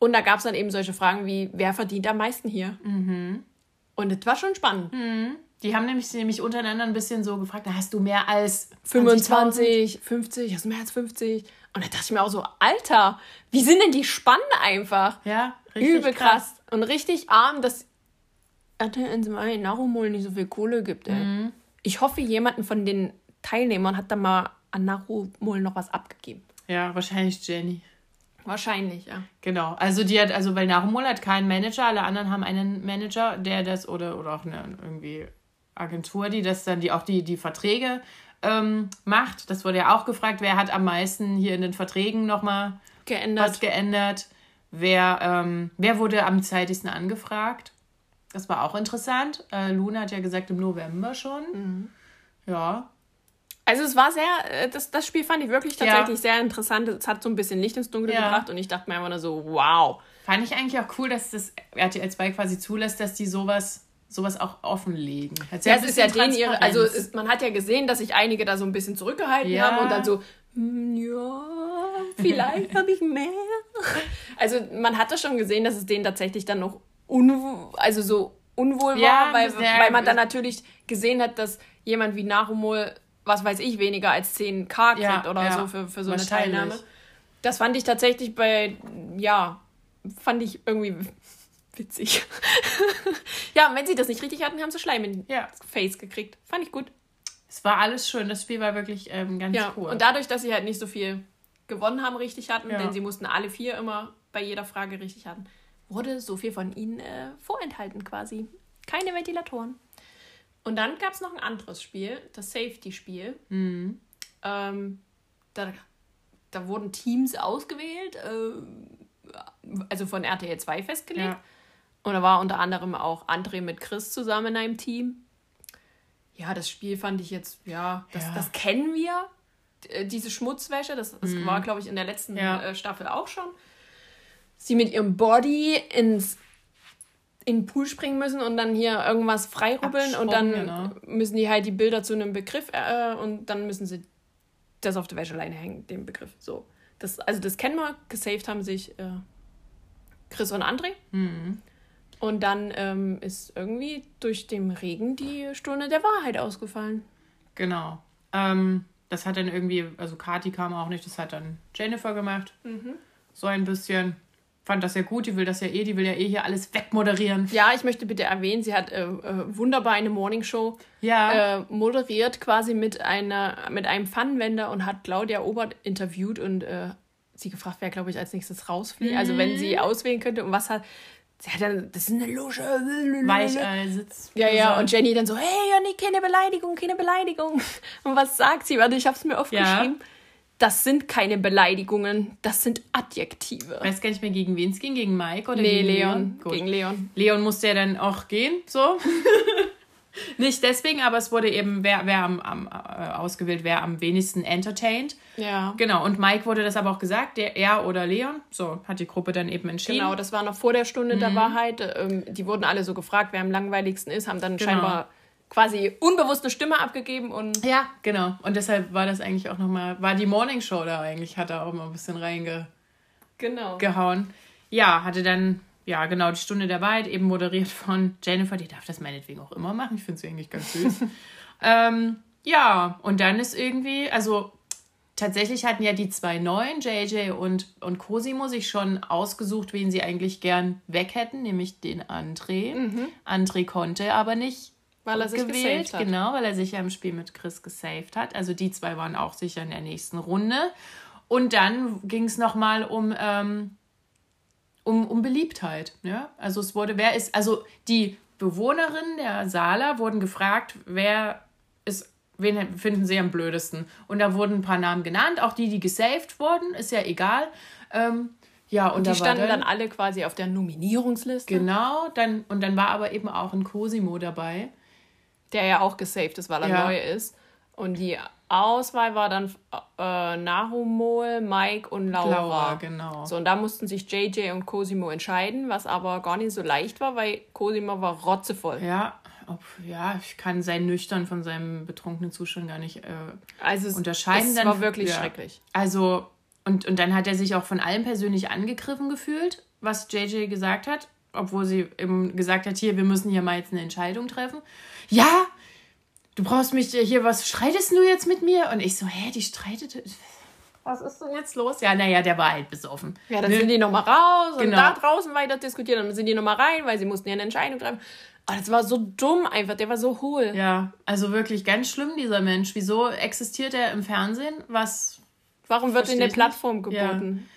Und da gab es dann eben solche Fragen wie, wer verdient am meisten hier? Mhm. Und das war schon spannend. Die haben nämlich, nämlich untereinander ein bisschen so gefragt, hast du mehr als 20.000? 25, 50, hast du mehr als 50? Und da dachte ich mir auch so, Alter, wie sind denn die spannend einfach? Ja, richtig Übel krass. krass. Und richtig arm, dass RTL 2 Narumol nicht so viel Kohle gibt, ey. Mhm. Ich hoffe, jemanden von den Teilnehmern hat da mal an Narumol noch was abgegeben. Ja, wahrscheinlich Jenny. Wahrscheinlich, ja. Genau. Also die hat, also weil Narumol hat keinen Manager, alle anderen haben einen Manager, der das oder, oder auch eine irgendwie Agentur, die das dann, die auch die, die Verträge ähm, macht. Das wurde ja auch gefragt, wer hat am meisten hier in den Verträgen nochmal geändert. was geändert. Wer, ähm, wer wurde am zeitigsten angefragt? Das war auch interessant. Äh, Luna hat ja gesagt, im November schon. Mhm. Ja. Also es war sehr, äh, das, das Spiel fand ich wirklich tatsächlich ja. sehr interessant. Es hat so ein bisschen Licht ins Dunkle ja. gebracht und ich dachte mir einfach nur so, wow. Fand ich eigentlich auch cool, dass das RTL 2 quasi zulässt, dass die sowas sowas auch offenlegen. Hat ja, es ist ja den ihre, also es, man hat ja gesehen, dass sich einige da so ein bisschen zurückgehalten ja. haben und dann so, hm, ja, vielleicht habe ich mehr. Also man hatte schon gesehen, dass es denen tatsächlich dann noch un, also so unwohl ja, war, weil, weil man dann natürlich gesehen hat, dass jemand wie Narumol, was weiß ich, weniger als 10k kriegt ja, oder ja, so für, für so eine Teilnahme. Das fand ich tatsächlich bei, ja, fand ich irgendwie witzig. ja, und wenn sie das nicht richtig hatten, haben sie Schleim in ja. Face gekriegt. Fand ich gut. Es war alles schön. Das Spiel war wirklich ähm, ganz ja. cool. Und dadurch, dass sie halt nicht so viel gewonnen haben, richtig hatten, denn sie mussten alle vier immer bei jeder Frage richtig hatten, wurde so viel von ihnen äh, vorenthalten quasi. Keine Ventilatoren. Und dann gab es noch ein anderes Spiel, das Safety-Spiel. Mhm. Ähm, da, da wurden Teams ausgewählt, äh, also von RTL 2 festgelegt. Ja. Und da war unter anderem auch André mit Chris zusammen in einem Team. Ja, das Spiel fand ich jetzt, ja, das, ja. das kennen wir, äh, diese Schmutzwäsche. Das, das mhm. war, glaube ich, in der letzten ja. Äh, Staffel auch schon. Sie mit ihrem Body ins in den Pool springen müssen und dann hier irgendwas freirubbeln und dann genau. müssen die halt die Bilder zu einem Begriff äh, und dann müssen sie das auf der Wäscheleine hängen, den Begriff. So. Das, also das kennen wir, gesaved haben sich äh, Chris und André. Mhm. Und dann ähm, ist irgendwie durch den Regen die Stunde der Wahrheit ausgefallen. Genau. Ähm, das hat dann irgendwie, also Kati kam auch nicht, das hat dann Jennifer gemacht. Mhm. So ein bisschen. Fand das ja gut, die will das ja eh, die will ja eh hier alles wegmoderieren. Ja, ich möchte bitte erwähnen, sie hat äh, äh, wunderbar eine Morningshow ja. äh, moderiert, quasi mit, einer, mit einem Pfannenwender und hat Claudia Obert interviewt und äh, sie gefragt, wer, glaube ich, als nächstes rausfliegt. Mhm. Also wenn sie auswählen könnte und was hat Sie hat dann, das ist eine Lusche. Weicheisitz. Ja, ja, und Jenny dann so, hey, Jonny, keine Beleidigung, keine Beleidigung. Und was sagt sie? Warte, ich hab's mir aufgeschrieben. Ja. Das sind keine Beleidigungen, das sind Adjektive. Weiß gar nicht mehr, gegen wen es ging, gegen Mike oder nee, gegen Leon? Leon? Gegen Leon. Leon musste ja dann auch gehen, so. Nicht deswegen, aber es wurde eben, wer, wer am, am äh, ausgewählt, wer am wenigsten entertained. Ja. Genau, und Mike wurde das aber auch gesagt, der er oder Leon. So hat die Gruppe dann eben entschieden. Genau, das war noch vor der Stunde mhm. der Wahrheit. Ähm, die wurden alle so gefragt, wer am langweiligsten ist, haben dann genau. scheinbar quasi unbewusst eine Stimme abgegeben und. Ja, genau. Und deshalb war das eigentlich auch nochmal, war die Morning Show da eigentlich, hat er auch mal ein bisschen reingehauen. Genau. Gehauen. Ja, hatte dann ja, genau, die Stunde der Wahrheit, eben moderiert von Jennifer. Die darf das meinetwegen auch immer machen. Ich finde sie eigentlich ganz süß. ähm, ja, und dann ist irgendwie, also tatsächlich hatten ja die zwei neuen, JJ und, und Cosimo, sich schon ausgesucht, wen sie eigentlich gern weg hätten, nämlich den André. Mhm. André konnte aber nicht. Weil er sich gewählt, hat. Genau, weil er sich ja im Spiel mit Chris gesaved hat. Also die zwei waren auch sicher in der nächsten Runde. Und dann ging es nochmal um ähm, um, um Beliebtheit. Ja? Also es wurde, wer ist, also die Bewohnerinnen der Sala wurden gefragt, wer ist, wen finden sie am blödesten? Und da wurden ein paar Namen genannt, auch die, die gesaved wurden, ist ja egal. Ähm, ja, und, und die da standen dann, dann, alle quasi auf der Nominierungsliste. Genau, dann, und dann war aber eben auch ein Cosimo dabei. Der ja auch gesaved ist, weil er ja. neu ist. Und die Auswahl war dann äh, Nahumol, Mike und Laura. Laura, genau. So, und da mussten sich JJ und Cosimo entscheiden, was aber gar nicht so leicht war, weil Cosimo war rotzevoll. Ja, ob, ja, ich kann sein Nüchtern von seinem betrunkenen Zustand gar nicht äh, also es, unterscheiden. Es dann, war wirklich ja. schrecklich. Also, und, und dann hat er sich auch von allem persönlich angegriffen gefühlt, was JJ gesagt hat, obwohl sie eben gesagt hat, hier, wir müssen hier mal jetzt eine Entscheidung treffen. Ja, du brauchst mich hier, was streitest du jetzt mit mir? Und ich so, hä, die streitet. was ist denn jetzt los? Ja, naja, der war halt besoffen. Ja, dann Ne? sind die nochmal raus und Genau. da draußen weiter diskutiert. Dann sind die nochmal rein, weil sie mussten ja eine Entscheidung treffen. Aber das war so dumm einfach. Der war so hohl. Ja, also wirklich ganz schlimm, dieser Mensch. Wieso existiert er im Fernsehen? Was Warum wird ihm eine ich Plattform nicht. Ja. geboten?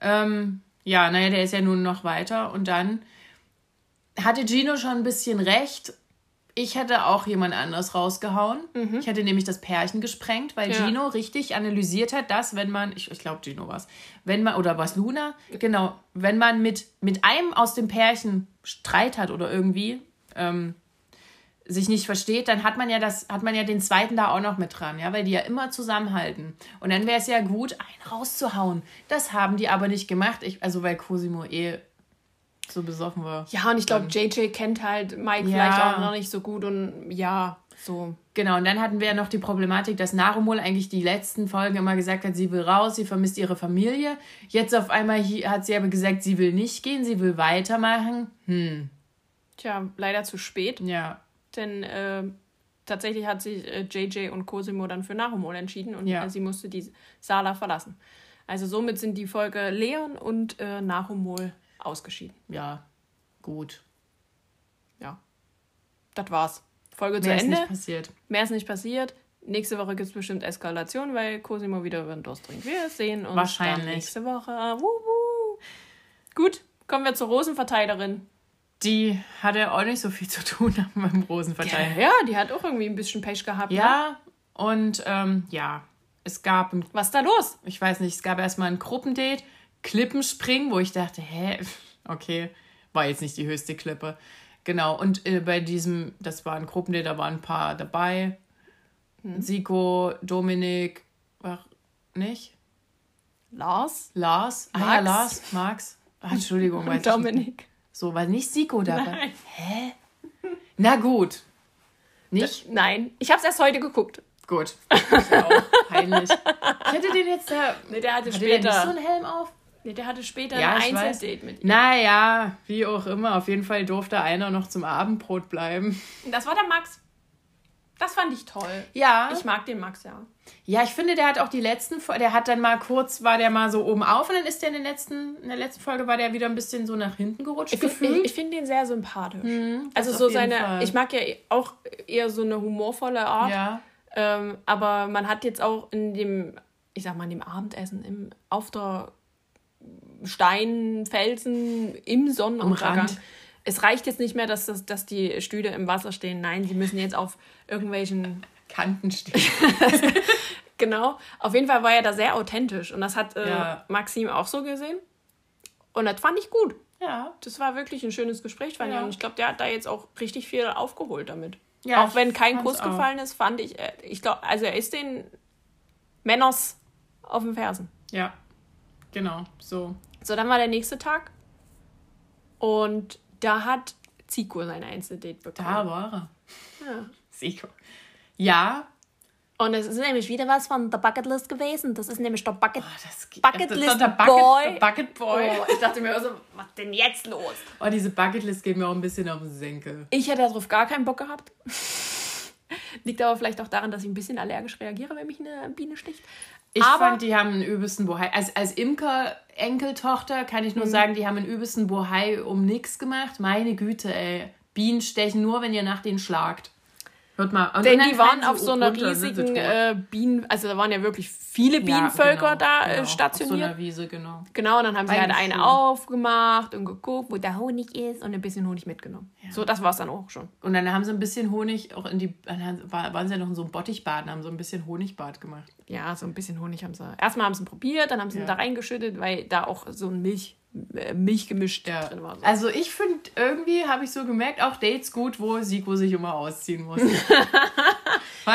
Ähm, ja, naja, der ist ja nun noch weiter. Und dann hatte Gino schon ein bisschen recht. Ich hätte auch jemand anders rausgehauen. Ich hätte nämlich das Pärchen gesprengt, weil Mhm. Ja. Gino richtig analysiert hat, dass, wenn man, ich, ich glaube, Gino war wenn man, oder was Luna, genau, wenn man mit, mit einem aus dem Pärchen Streit hat oder irgendwie ähm, sich nicht versteht, dann hat man ja das, hat man ja den zweiten da auch noch mit dran, ja, weil die ja immer zusammenhalten. Und dann wäre es ja gut, einen rauszuhauen. Das haben die aber nicht gemacht. Ich, also weil Cosimo eh so besoffen war. Ja, und ich glaube, JJ kennt halt Mike Ja. vielleicht auch noch nicht so gut und ja, so. Genau, und dann hatten wir ja noch die Problematik, dass Narumol eigentlich die letzten Folgen immer gesagt hat, sie will raus, sie vermisst ihre Familie. Jetzt auf einmal hat sie aber gesagt, sie will nicht gehen, sie will weitermachen. Hm, Tja, leider zu spät, ja. denn äh, tatsächlich hat sich äh, JJ und Cosimo dann für Narumol entschieden und Ja. äh, sie musste die Sala verlassen. Also somit sind die Folge Leon und äh, Narumol ausgeschieden. Ja, gut. Ja, das war's. Folge zu Mehr ist Ende. nicht passiert. Mehr ist nicht passiert. Nächste Woche gibt es bestimmt Eskalation, weil Cosimo wieder über den Durst trinkt. Wir sehen uns Wahrscheinlich. dann nächste Woche. Wuhu. Gut, kommen wir zur Rosenverteilerin. Die hatte auch nicht so viel zu tun beim Rosenverteilen. Ja, die hat auch irgendwie ein bisschen Pech gehabt. Ne? Ja, und ähm, ja, es gab ein, Was ist da los? ich weiß nicht, es gab erstmal ein Gruppendate, Klippenspringen, wo ich dachte, hä, okay, war jetzt nicht die höchste Klippe. Genau, und äh, bei diesem, das war ein Gruppendate, da waren ein paar dabei. Siko, Dominik, ach, nicht? Lars Lars? Ah ja, Max. Lars, Max. Ach, Entschuldigung, weiß. Dominik. So, war nicht Siko dabei? Nein. Hä? Na gut. Nicht? Nein, ich habe es erst heute geguckt. Gut. Ich auch. Peinlich. Ich hätte den jetzt da. Nee, der hatte Hatte der nicht so später. einen Helm auf? Nee, der hatte später Ja, ein. Einzeldate mit ihm. Naja, wie auch immer. Auf jeden Fall durfte einer noch zum Abendbrot bleiben. Das war der Max. Das fand ich toll. Ja. Ich mag den Max, ja. ja, ich finde, der hat auch die letzten der hat dann mal kurz, war der mal so oben auf und dann ist der in, den letzten, in der letzten Folge war der wieder ein bisschen so nach hinten gerutscht Ich, find- gefühlt. ich, ich finde den sehr sympathisch. also das so seine, Fall. ich mag ja auch eher so eine humorvolle Art. ja. Ähm, aber man hat jetzt auch in dem, ich sag mal, in dem Abendessen im, auf der Stein, Felsen, im Sonnenuntergang. Es reicht jetzt nicht mehr, dass, das, dass die Stühle im Wasser stehen. Nein, sie müssen jetzt auf irgendwelchen. Kanten stehen. Genau. Auf jeden Fall war er da sehr authentisch. Und das hat äh, Ja. Maxim auch so gesehen. Und das fand ich gut. Ja. Das war wirklich ein schönes Gespräch, fand ich. Ja. Und ich glaube, der hat da jetzt auch richtig viel aufgeholt damit. Ja, auch wenn kein Kuss auch. gefallen ist, fand ich, äh, ich glaube, also er ist den Männers auf den Fersen. Ja. Genau. So. So, dann war der nächste Tag. Und da hat Zico sein Einzeldate bekommen. Da war er. Ja. Siko. Ja. Und es ist nämlich wieder was von der Bucketlist gewesen. Das ist nämlich der Bucket. Oh, das Bucket das ist List der Bucket, Boy. der Bucket Boy. Oh, ich dachte mir so, was denn jetzt los? Oh, diese Bucketlist geht mir auch ein bisschen auf den Senkel. Ich hätte darauf gar keinen Bock gehabt. Liegt aber vielleicht auch daran, dass ich ein bisschen allergisch reagiere, wenn mich eine Biene sticht. Ich aber fand, die haben einen übelsten Bohai. Als, als Imker-Enkeltochter kann Mhm. ich nur sagen, die haben einen übelsten Bohai um nix gemacht. Meine Güte, ey. Bienen stechen nur, wenn ihr nach denen schlagt. Hört mal. Und Denn die waren auf so einer runter, riesigen äh, Bienen, also da waren ja wirklich viele Ja, Bienenvölker genau, da äh, genau, stationiert. Auf so einer Wiese, genau. Genau, und dann haben sie halt eine schön. aufgemacht und geguckt, wo der Honig ist und ein bisschen Honig mitgenommen. So, das war es dann auch schon. Und dann haben sie ein bisschen Honig auch in die. Waren sie ja noch in so einem Bottichbad und haben so ein bisschen Honigbad gemacht. Ja, so ein bisschen Honig haben sie. Erstmal haben sie ihn probiert, dann haben sie ihn Ja. da reingeschüttet, weil da auch so ein Milch, äh, Milchgemisch Ja. drin war. So. Also ich finde, irgendwie habe ich so gemerkt, auch Dates gut, wo Siko sich immer ausziehen muss.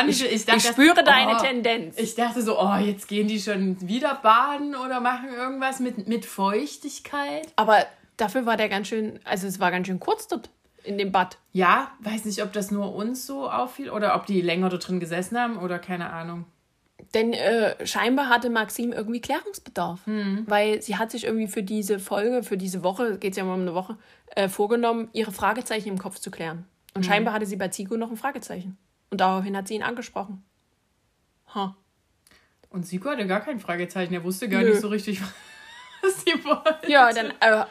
Ich, ich, dachte, ich spüre deine oh, Tendenz. Ich dachte so, oh, jetzt gehen die schon wieder baden oder machen irgendwas mit, mit Feuchtigkeit. Aber dafür war der ganz schön, also es war ganz schön kurz dort in dem Bad. Ja, weiß nicht, ob das nur uns so auffiel oder ob die länger dort drin gesessen haben oder keine Ahnung. Denn äh, scheinbar hatte Maxim irgendwie Klärungsbedarf. Hm. Weil sie hat sich irgendwie für diese Folge, für diese Woche, geht es ja mal um eine Woche, äh, vorgenommen, ihre Fragezeichen im Kopf zu klären. Und Hm. scheinbar hatte sie bei Zico noch ein Fragezeichen. Und daraufhin hat sie ihn angesprochen. Ha. Und Siko hatte gar kein Fragezeichen. Er wusste gar Nö. nicht so richtig, was sie wollte. Ja, dann, äh,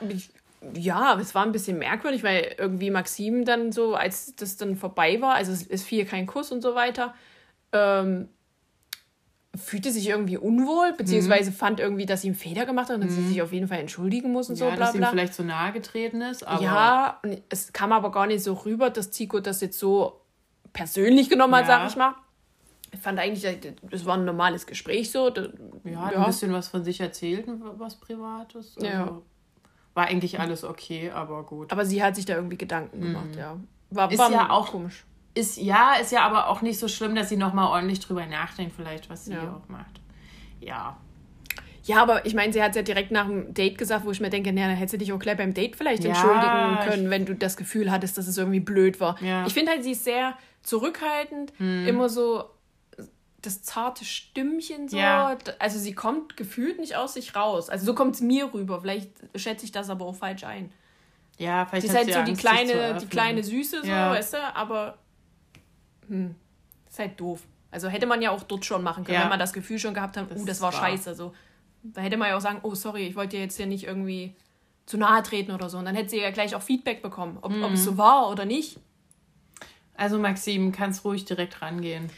ja, es war ein bisschen merkwürdig, weil irgendwie Maxim dann so, als das dann vorbei war, also es, es fiel kein Kuss und so weiter, ähm, fühlte sich irgendwie unwohl, beziehungsweise mhm. fand irgendwie, dass sie einen Fehler gemacht hat und dass mhm. sie sich auf jeden Fall entschuldigen muss und ja, so, bla, dass ihm vielleicht so nahe getreten ist. Aber ja, es kam aber gar nicht so rüber, dass Zico das jetzt so persönlich genommen hat, ja. sag ich mal. Ich fand eigentlich, das war ein normales Gespräch so. ja, hat ja. ein bisschen was von sich erzählt, was Privates. Also ja. War eigentlich alles okay, aber gut. Aber sie hat sich da irgendwie Gedanken gemacht, mhm. ja. War, ist war ja auch komisch. Ist, ja, ist ja aber auch nicht so schlimm, dass sie nochmal ordentlich drüber nachdenkt, vielleicht, was sie ja. auch macht. Ja. Ja, aber ich meine, sie hat es ja direkt nach dem Date gesagt, wo ich mir denke, naja, dann hätte sie dich auch gleich beim Date vielleicht ja, entschuldigen können, wenn du das Gefühl hattest, dass es irgendwie blöd war. Ja. Ich finde halt, sie ist sehr zurückhaltend, hm. immer so das zarte Stimmchen so. Ja. Also sie kommt gefühlt nicht aus sich raus. Also so kommt es mir rüber. Vielleicht schätze ich das aber auch falsch ein. Ja, vielleicht. Sie ist halt so Angst, die kleine, die kleine Süße, so, weißt du, aber hm, ist halt doof. Also hätte man ja auch dort schon machen können, ja. wenn man das Gefühl schon gehabt hat, oh, das, das war, war scheiße. So. Da hätte man ja auch sagen, oh, sorry, ich wollte dir jetzt hier nicht irgendwie zu nahe treten oder so. Und dann hätte sie ja gleich auch Feedback bekommen, ob, mhm. ob es so war oder nicht. Also Maxim, kannst ruhig direkt rangehen.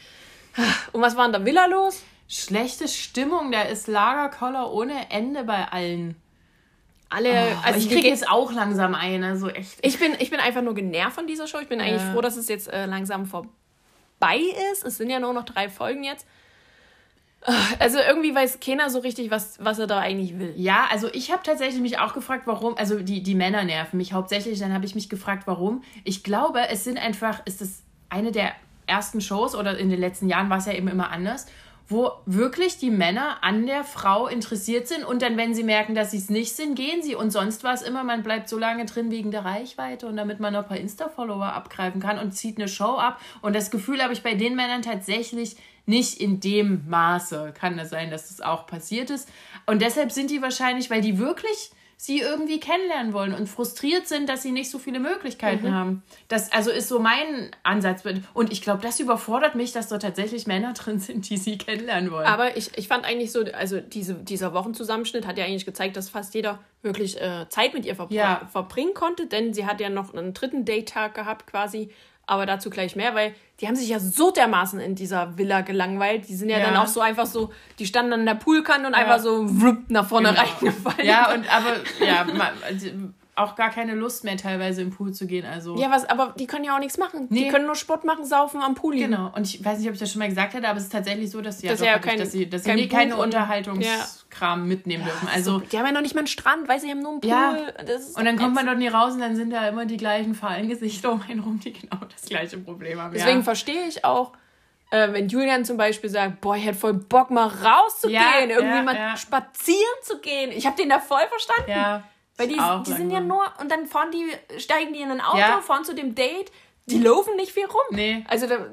Und was war in der Villa los? Schlechte Stimmung, da ist Lagerkoller ohne Ende bei allen. Alle, oh, also ich kriege jetzt auch langsam eine, also echt. Ich bin, ich bin einfach nur genervt von dieser Show. Ich bin eigentlich froh, dass es jetzt äh, langsam vorbei ist. Es sind ja nur noch drei Folgen jetzt. Also irgendwie weiß keiner so richtig, was, was er da eigentlich will. Ja, also ich habe tatsächlich mich auch gefragt, warum. Also die, die Männer nerven mich hauptsächlich. Dann habe ich mich gefragt, warum. Ich glaube, es sind einfach, ist das eine der ersten Shows oder in den letzten Jahren war es ja eben immer anders wo wirklich die Männer an der Frau interessiert sind und dann, wenn sie merken, dass sie es nicht sind, gehen sie. Und sonst war es immer, man bleibt so lange drin wegen der Reichweite und damit man noch ein paar Insta-Follower abgreifen kann und zieht eine Show ab. Und das Gefühl habe ich bei den Männern tatsächlich nicht in dem Maße. Kann es sein, dass das auch passiert ist. Und deshalb sind die wahrscheinlich, weil die wirklich sie irgendwie kennenlernen wollen und frustriert sind, dass sie nicht so viele Möglichkeiten mhm. haben. Das also ist so mein Ansatz. Und ich glaube, das überfordert mich, dass da tatsächlich Männer drin sind, die sie kennenlernen wollen. Aber ich, ich fand eigentlich so, also diese, dieser Wochenzusammenschnitt hat ja eigentlich gezeigt, dass fast jeder wirklich äh, Zeit mit ihr verbr ja. verbringen konnte, denn sie hat ja noch einen dritten Date-Tag gehabt quasi, aber dazu gleich mehr, weil die haben sich ja so dermaßen in dieser Villa gelangweilt. Die sind ja, ja. dann auch so einfach so, die standen an der Poolkante und ja. einfach so wupp, nach vorne genau. reingefallen. Ja, und aber, ja, auch gar keine Lust mehr teilweise im Pool zu gehen. Also ja, was, aber die können ja auch nichts machen. Nee. Die können nur Sport machen, saufen am Pool liegen. Genau. Und ich weiß nicht, ob ich das schon mal gesagt hätte, aber es ist tatsächlich so, dass sie das ja, ja kein, dass sie, dass kein sie keine Unterhaltungskram ja. mitnehmen dürfen. Also die haben ja noch nicht mal einen Strand, weil sie haben nur einen Pool. Ja. und dann kommt man dort nie raus und dann sind da immer die gleichen Fallengesichter um einen rum, die genau das gleiche Problem haben. Deswegen verstehe ich auch, äh, wenn Julian zum Beispiel sagt, boah, ich hätte voll Bock mal rauszugehen, irgendwie mal spazieren zu gehen. Ich habe den da voll verstanden. Ja. Weil die, die sind ja nur, und dann fahren die, steigen die in ein Auto, ja. fahren zu dem Date, die laufen nicht viel rum. Nee. Also da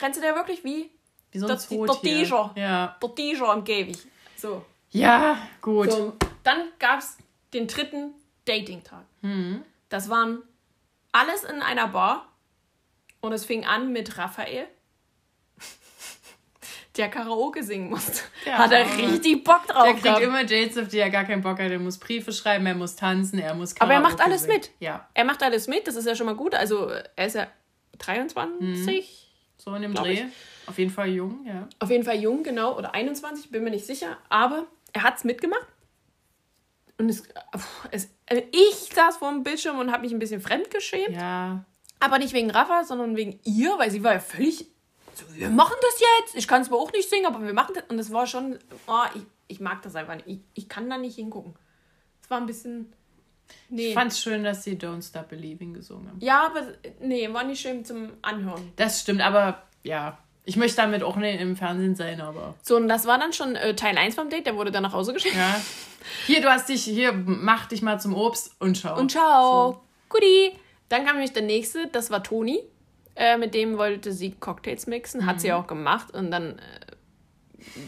rennst du da wirklich wie, wie so ein der, der Tiger. Ja. Der Tiger am Käfig. So. Ja, gut. So, dann gab es den dritten Dating-Tag. Mhm. Das waren alles in einer Bar. Und es fing an mit Raphael der Karaoke singen musste. Ja, hat er richtig Bock drauf. Der kriegt gehabt. immer Dates, auf die er gar keinen Bock hat. Er muss Briefe schreiben, er muss tanzen, er muss Karaoke Aber er macht alles singen. mit. Ja. Er macht alles mit, das ist ja schon mal gut. Also er ist ja 23. Mhm. So in dem Dreh. Ich. Auf jeden Fall jung, ja. Auf jeden Fall jung, genau. Oder 21, bin mir nicht sicher. Aber er hat es mitgemacht. Und es, es, also ich saß vor dem Bildschirm und habe mich ein bisschen fremdgeschämt. Ja. Aber nicht wegen Rafa, sondern wegen ihr, weil sie war ja völlig wir machen das jetzt. Ich kann es zwar auch nicht singen, aber wir machen das. Und es war schon, oh, ich, ich mag das einfach nicht. Ich, ich kann da nicht hingucken. Es war ein bisschen. Nee. Ich fand es schön, dass sie Don't Stop Believing gesungen haben. Ja, aber nee, war nicht schön zum Anhören. Das stimmt, aber ja. Ich möchte damit auch nicht im Fernsehen sein, aber. So, und das war dann schon äh, Teil 1 vom Date, der wurde dann nach Hause geschickt. Ja. Hier, du hast dich, hier, mach dich mal zum Obst und schau. Und schau. So. Guti. Dann kam nämlich der nächste, das war Toni. Äh, mit dem wollte sie Cocktails mixen, hat mhm. sie auch gemacht und dann, äh,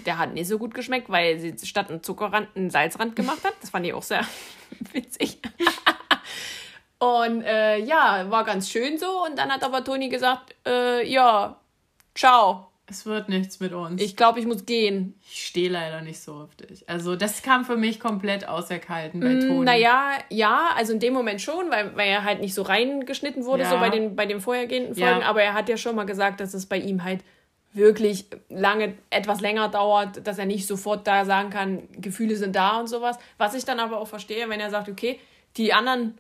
der hat nicht so gut geschmeckt, weil sie statt einen Zuckerrand einen Salzrand gemacht hat. Das fand ich auch sehr witzig. und äh, ja, war ganz schön so und dann hat aber Toni gesagt, äh, ja, ciao. Es wird nichts mit uns. Ich glaube, ich muss gehen. Ich stehe leider nicht so auf dich. Also das kam für mich komplett außer Kalten bei Toni. Naja, ja, also in dem Moment schon, weil, weil er halt nicht so reingeschnitten wurde, Ja. so bei den, bei den vorhergehenden Folgen. Ja. Aber er hat ja schon mal gesagt, dass es bei ihm halt wirklich lange, etwas länger dauert, dass er nicht sofort da sagen kann, Gefühle sind da und sowas. Was ich dann aber auch verstehe, wenn er sagt, okay, die anderen,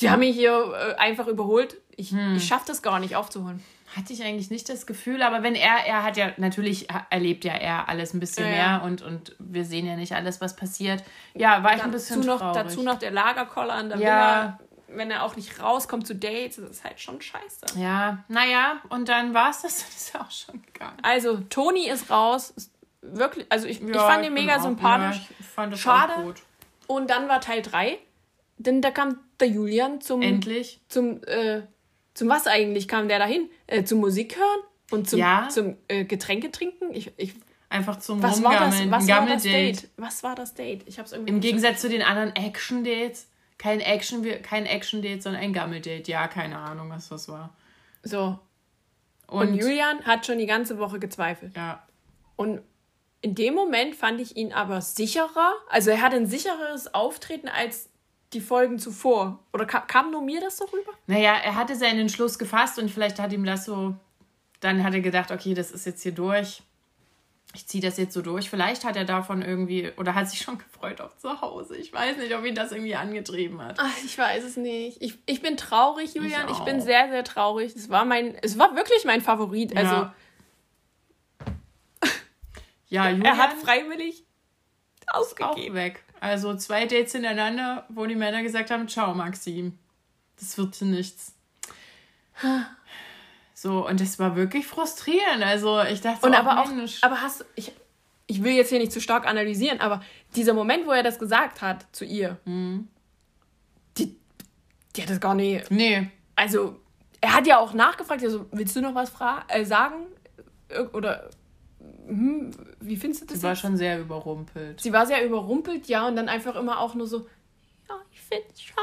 die haben mich hier äh, einfach überholt. Ich, Hm. ich schaffe das gar nicht aufzuholen. Hatte ich eigentlich nicht das Gefühl, aber wenn er, er hat ja, natürlich erlebt ja er alles ein bisschen Ja, mehr ja. und, und wir sehen ja nicht alles, was passiert. Ja, war ich ein bisschen dazu, noch, traurig. dazu noch der Lagerkoller an der Ja. Villa. Wenn er auch nicht rauskommt zu Dates, das ist halt schon scheiße. Ja, naja, und dann war es das, dann ist er auch schon gegangen. Also, Toni ist raus. Ist wirklich, also ich, ich Ja, fand ihn mega sympathisch. Ja, ich fand das Schade. Und dann war Teil 3. Denn da kam der Julian zum. Endlich. Zum, äh, zum was eigentlich kam der dahin? Äh, zum Musik hören? Und zum, Ja. zum äh, Getränke trinken? Ich, ich, Einfach zum was war das, was war das Gammeldate. Date? Was war das Date? Ich hab's irgendwie Im Gegensatz zu den anderen Action-Dates. Kein Action, kein Action-Date, sondern ein Gammeldate. Ja, keine Ahnung, was das war. So. Und, Und, Julian hat schon die ganze Woche gezweifelt. ja, Und in dem Moment fand ich ihn aber sicherer. Also er hatte ein sichereres Auftreten als die Folgen zuvor. Oder kam, kam nur mir das so rüber? Naja, er hatte seinen Entschluss gefasst und vielleicht hat ihm das so. Dann hat er gedacht, okay, das ist jetzt hier durch. Ich ziehe das jetzt so durch. Vielleicht hat er davon irgendwie. Oder hat sich schon gefreut auf zu Hause. Ich weiß nicht, ob ihn das irgendwie angetrieben hat. Ach, ich weiß es nicht. Ich, ich bin traurig, Julian. Ich, auch. bin sehr, sehr traurig. Es war mein, es war wirklich mein Favorit. Also Ja. Ja, Julian er hat freiwillig auch ausgegeben. weg. Also zwei Dates hintereinander, wo die Männer gesagt haben, ciao Maxim, das wird hier nichts. So, und das war wirklich frustrierend. Also ich dachte, Und so, aber ach, auch, Mensch. aber hast ich, ich will jetzt hier nicht zu stark analysieren, aber dieser Moment, wo er das gesagt hat zu ihr, Mhm. die, die hat das gar nicht. Nee, Also, er hat ja auch nachgefragt, also, willst du noch was fra äh, sagen? Oder, hm, wie findest du das? sie war jetzt? schon sehr überrumpelt. Sie war sehr überrumpelt, ja, und dann einfach immer auch nur so, ja, ich finde es schade.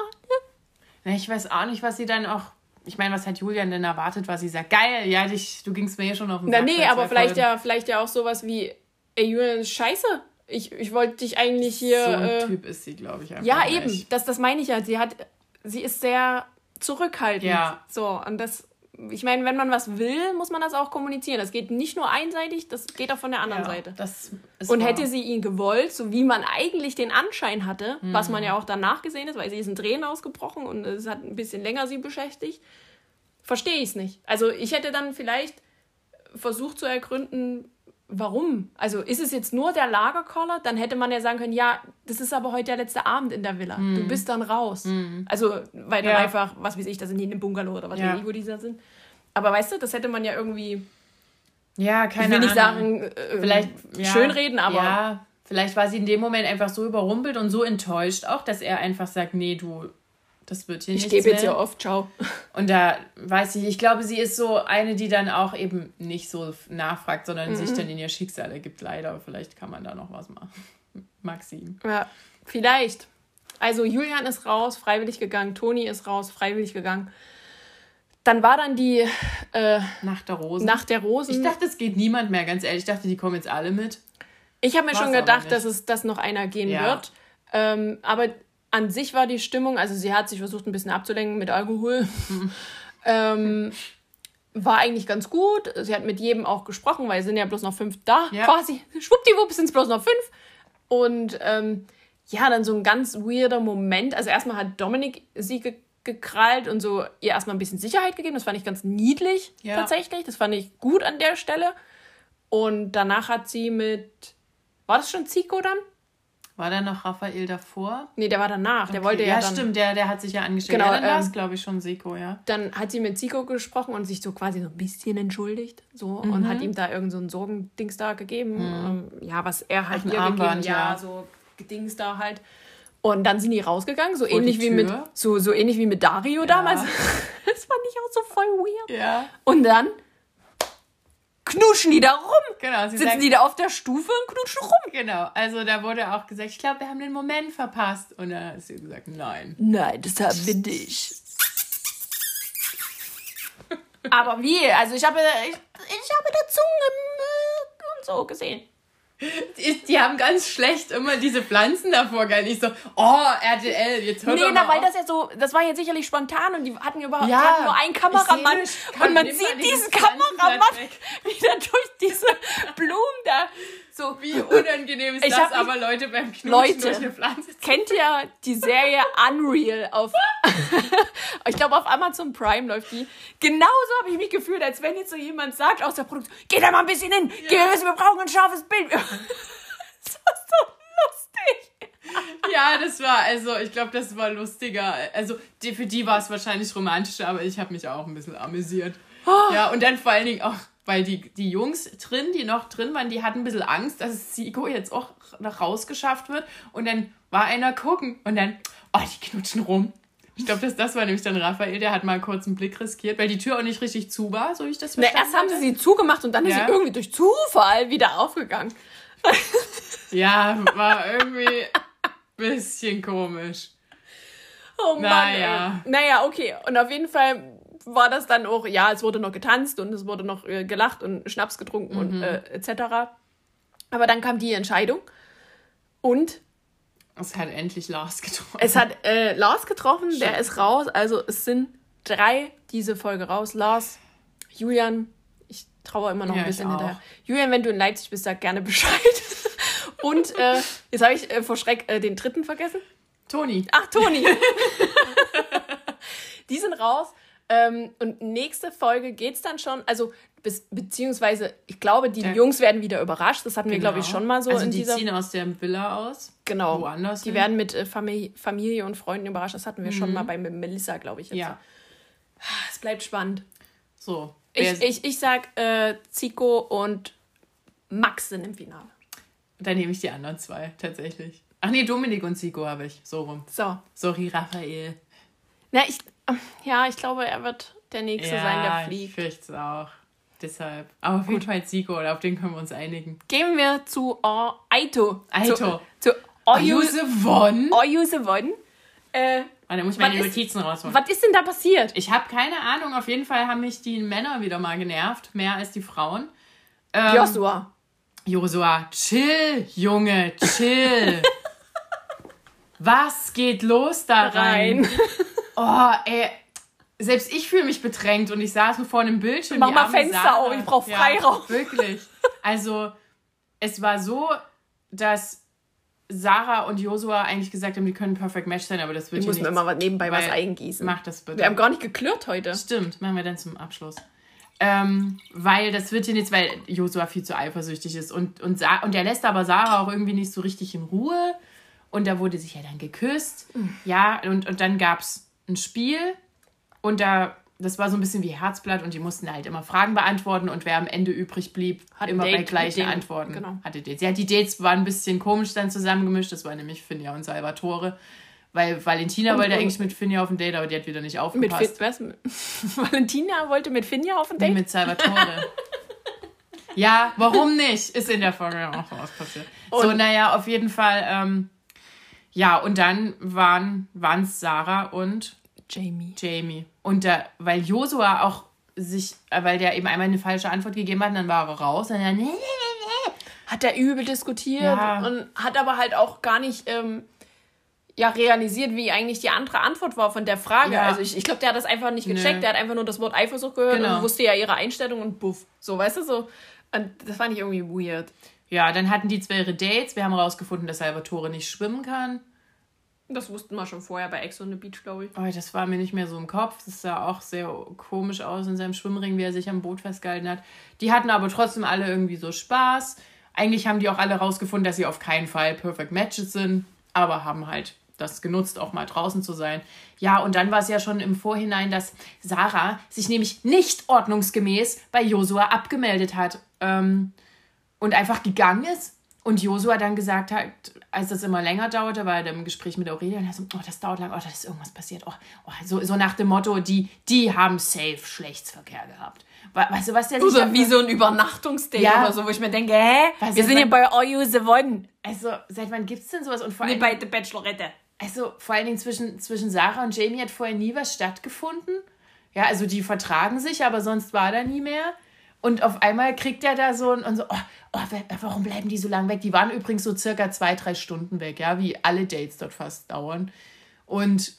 Na, Ich weiß auch nicht, was sie dann auch. Ich meine, was hat Julian denn erwartet, was sie sagt? Geil, ja, dich, du gingst mir hier schon auf den Na, Sack nee, bei aber vielleicht Folgen. ja, vielleicht ja auch sowas wie, ey, Julian, scheiße. Ich, ich wollte dich eigentlich hier. So ein äh, Typ ist sie, glaube ich. Einfach Ja, nicht. eben. Das, das meine ich ja. Sie hat, sie ist sehr zurückhaltend. Ja. So, und das, ich meine, wenn man was will, muss man das auch kommunizieren. Das geht nicht nur einseitig, das geht auch von der anderen Ja, Seite. Und wahr. hätte sie ihn gewollt, so wie man eigentlich den Anschein hatte, Mhm. was man ja auch danach gesehen ist, weil sie ist in Tränen ausgebrochen und es hat ein bisschen länger sie beschäftigt, verstehe ich es nicht. Also ich hätte dann vielleicht versucht zu ergründen, warum. Also ist es jetzt nur der Lagerkoller, dann hätte man ja sagen können, ja, das ist aber heute der letzte Abend in der Villa. Du bist dann raus. Also, weil dann Mhm. Ja. einfach, was weiß ich, da sind die in einem Bungalow oder was Ja. weiß ich, wo die da sind. Aber weißt du, das hätte man ja irgendwie, Ja, keine ich will nicht Ahnung. sagen, äh, vielleicht ja, schönreden, aber Ja, vielleicht war sie in dem Moment einfach so überrumpelt und so enttäuscht auch, dass er einfach sagt, nee, du, das wird hier ich nichts gebe jetzt ja oft, ciao. Und da weiß ich, ich glaube, sie ist so eine, die dann auch eben nicht so nachfragt, sondern Mhm. sich dann in ihr Schicksal ergibt. Leider, vielleicht kann man da noch was machen. Maxim. Ja, vielleicht. Also Julian ist raus, freiwillig gegangen. Toni ist raus, freiwillig gegangen. Dann war dann die äh, Nach der Rosen. Nacht der Rosen. ich dachte, es geht niemand mehr, ganz ehrlich. Ich dachte, die kommen jetzt alle mit. Ich habe mir War's schon gedacht, nicht. dass es dass noch einer gehen Ja. wird. Ähm, aber an sich war die Stimmung, also sie hat sich versucht, ein bisschen abzulenken mit Alkohol. ähm, war eigentlich ganz gut. Sie hat mit jedem auch gesprochen, weil es sind ja bloß noch fünf da, Ja. quasi. Schwuppdiwupp sind es bloß noch fünf. Und ähm, ja, dann so ein ganz weirder Moment. Also erstmal hat Dominik sie ge gekrallt und so ihr erstmal ein bisschen Sicherheit gegeben. Das fand ich ganz niedlich Ja. tatsächlich. Das fand ich gut an der Stelle. Und danach hat sie mit. War das schon Zico dann? War da noch Raphael davor? Nee, der war danach. Der wollte ja, ja, dann. stimmt, der, der hat sich ja angestellt. Genau, ja, dann war es, ähm, glaube ich, schon Seko, ja. Dann hat sie mit Zico gesprochen und sich so quasi so ein bisschen entschuldigt. So, Mhm. und hat ihm da irgend so ein Sorgendings da gegeben. Ähm, ja, was er halt Ach, ihr Armband, gegeben ja, ja. so Dings da halt. Und dann sind die rausgegangen, so Vor ähnlich wie mit so, so ähnlich wie mit Dario damals. Das fand ich auch so voll weird. Ja. Und dann knuschen die da rum. Genau, sie Sitzen sagt, die da auf der Stufe und knutschen rum. Genau, also da wurde auch gesagt, ich glaube, wir haben den Moment verpasst. Und dann hat sie gesagt, nein. Nein, das haben wir nicht. Aber wie? Also ich habe, ich, ich habe der Zunge so gesehen. Die, die haben ganz schlecht immer diese Pflanzen davor geil. Ich so, oh, RTL, jetzt hört Nee, doch na, mal weil auf. das ja so, das war jetzt sicherlich spontan und die hatten überhaupt Ja, die hatten nur einen Kameramann und man mal sieht diesen Kameramann wieder durch diese Blumen da. So, Wie unangenehm ist Ich das, aber Leute beim Knutschen Leute. durch eine Pflanze kennt ihr die Serie Unreal auf, ich glaube auf Amazon Prime läuft die. Genauso habe ich mich gefühlt, als wenn jetzt so jemand sagt aus der Produktion, geh da mal ein bisschen hin, geh, wir brauchen ein scharfes Bild. das war so lustig. Ja, das war, also ich glaube, das war lustiger. Also die, für die war es wahrscheinlich romantischer, aber ich habe mich auch ein bisschen amüsiert. Oh. Ja, und dann vor allen Dingen auch, weil die, die Jungs drin, die noch drin waren, die hatten ein bisschen Angst, dass Zico jetzt auch noch rausgeschafft wird. Und dann war einer gucken und dann, oh, die knutschen rum. Ich glaube, das, das war nämlich dann Raphael, der hat mal kurz einen Blick riskiert, weil die Tür auch nicht richtig zu war, so wie ich das Na, verstanden erst haben sie sie zugemacht und dann ist Ja. sie irgendwie durch Zufall wieder aufgegangen. Ja, war irgendwie ein bisschen komisch. Oh Mann. Naja. Ey. Naja, okay. Und auf jeden Fall war das dann auch, ja, es wurde noch getanzt und es wurde noch äh, gelacht und Schnaps getrunken und äh, etc. Aber dann kam die Entscheidung und Es hat endlich Lars getroffen. es hat äh, Lars getroffen, der ist raus. Also es sind drei diese Folge raus. Lars, Julian, ich traue immer noch Ja, ein bisschen hinterher. Julian, wenn du in Leipzig bist, sag gerne Bescheid. und äh, jetzt habe ich äh, vor Schreck äh, den dritten vergessen. Toni. Ach, Toni. die sind raus. Ähm, und nächste Folge geht's dann schon, also bis, beziehungsweise, ich glaube, die Ja. Jungs werden wieder überrascht. Das hatten wir, glaube ich, Genau. schon mal so also in die dieser. ziehen aus der Villa aus. Genau. woanders Die hin. werden mit äh, Familie, Familie und Freunden überrascht. Das hatten wir schon mal bei Melissa, glaube ich. Jetzt. Mhm. Ja. Es bleibt spannend. So. Ich, ich, ich sag, äh, Zico und Max sind im Finale. Dann nehme ich die anderen zwei, tatsächlich. Ach nee, Dominik und Zico habe ich. So rum. So. Sorry, Raphael. Na, ich, ja, ich glaube, er wird der Nächste sein, der ich fliegt. fürchte es auch. Deshalb. Aber auf jeden Fall Zico, oder auf den können wir uns einigen. Gehen wir zu oh, Aito. Aito. Zu, zu Oyuse Von. Oyuse Won. Äh, Und dann muss ich meine Was ist- Notizen rausholen. was ist denn da passiert? Ich habe keine Ahnung. Auf jeden Fall haben mich die Männer wieder mal genervt. Mehr als die Frauen. Ähm, Joshua. Josua, chill, Junge, chill. Was geht los da rein? Rein. Oh, ey. Selbst ich fühle mich bedrängt und ich saß nur vor einem Bildschirm. Mach mal Fenster Sarah. auf, ich brauch Freiraum. Ja, wirklich. Also, es war so, dass Sarah und Josua eigentlich gesagt haben, die können Perfect Match sein, aber das wird muss mir nichts. mal was nebenbei was eingießen. Mach das bitte. Wir haben gar nicht geklirrt heute. Stimmt, machen wir dann zum Abschluss. Ähm, weil das wird hier nichts, weil Josua viel zu eifersüchtig ist. Und, und, Sa und er lässt aber Sarah auch irgendwie nicht so richtig in Ruhe. Und da wurde sich ja dann geküsst. Ja, und, und dann gab es ein Spiel. Und da, das war so ein bisschen wie Herzblatt. Und die mussten halt immer Fragen beantworten. Und wer am Ende übrig blieb, Hat immer Date bei mit gleichen dem. Antworten. Genau. Hatte Dates. Ja, die Dates waren ein bisschen komisch dann zusammengemischt. Das war nämlich Finja und Salvatore. Weil Valentina Und- wollte und- eigentlich mit Finja auf ein Date, aber die hat wieder nicht Mit aufgepasst. Fin was? Valentina wollte mit Finja auf ein Date? Mit Salvatore. ja, warum nicht? Ist in der Folge auch was passiert. so, Und- naja, auf jeden Fall. Ähm, ja, und dann waren es Sarah und Jamie. Jamie. Und da, weil Josua auch sich, äh, weil der eben einmal eine falsche Antwort gegeben hat, dann war er raus. Und dann, nee, nee, nee, Hat er übel diskutiert Ja. und hat aber halt auch gar nicht ähm, ja, realisiert, wie eigentlich die andere Antwort war von der Frage. Ja. Also ich, ich glaube, der hat das einfach nicht gecheckt. Nö. Der hat einfach nur das Wort Eifersucht gehört Genau. und wusste ja ihre Einstellung und buff. So, weißt du, so. Und das fand ich irgendwie weird. Ja, dann hatten die zwei ihre Dates. Wir haben herausgefunden, dass Salvatore nicht schwimmen kann. Das wussten wir schon vorher bei Ex on the Beach, glaube ich. Oh, das war mir nicht mehr so im Kopf. Das sah auch sehr komisch aus in seinem Schwimmring, wie er sich am Boot festgehalten hat. Die hatten aber trotzdem alle irgendwie so Spaß. Eigentlich haben die auch alle rausgefunden, dass sie auf keinen Fall Perfect Matches sind, aber haben halt das genutzt, auch mal draußen zu sein. Ja, und dann war es ja schon im Vorhinein, dass Sarah sich nämlich nicht ordnungsgemäß bei Josua abgemeldet hat ähm, und einfach gegangen ist. Und Josua dann gesagt hat, als das immer länger dauerte, war er im Gespräch mit Aurelia und er so, oh, das dauert lang, oh, da ist irgendwas passiert. Oh, oh, so, so nach dem Motto, die, die haben safe Schlechtsverkehr gehabt. We- Weißt du, was der da wie so ein Übernachtungsdate Ja. oder so, wo ich mir denke, hä? Was Wir sind hier man- bei All You The One. Also, seit wann gibt's denn sowas? Und vor Nee, bei The Bachelorette. also, vor allen Dingen zwischen, zwischen Sarah und Jamie hat vorher nie was stattgefunden. Ja, also die vertragen sich, aber sonst war da nie mehr. Und auf einmal kriegt er da so ein, und so, oh, oh, warum bleiben die so lange weg? Die waren übrigens so circa zwei, drei Stunden weg, ja, wie alle Dates dort fast dauern. Und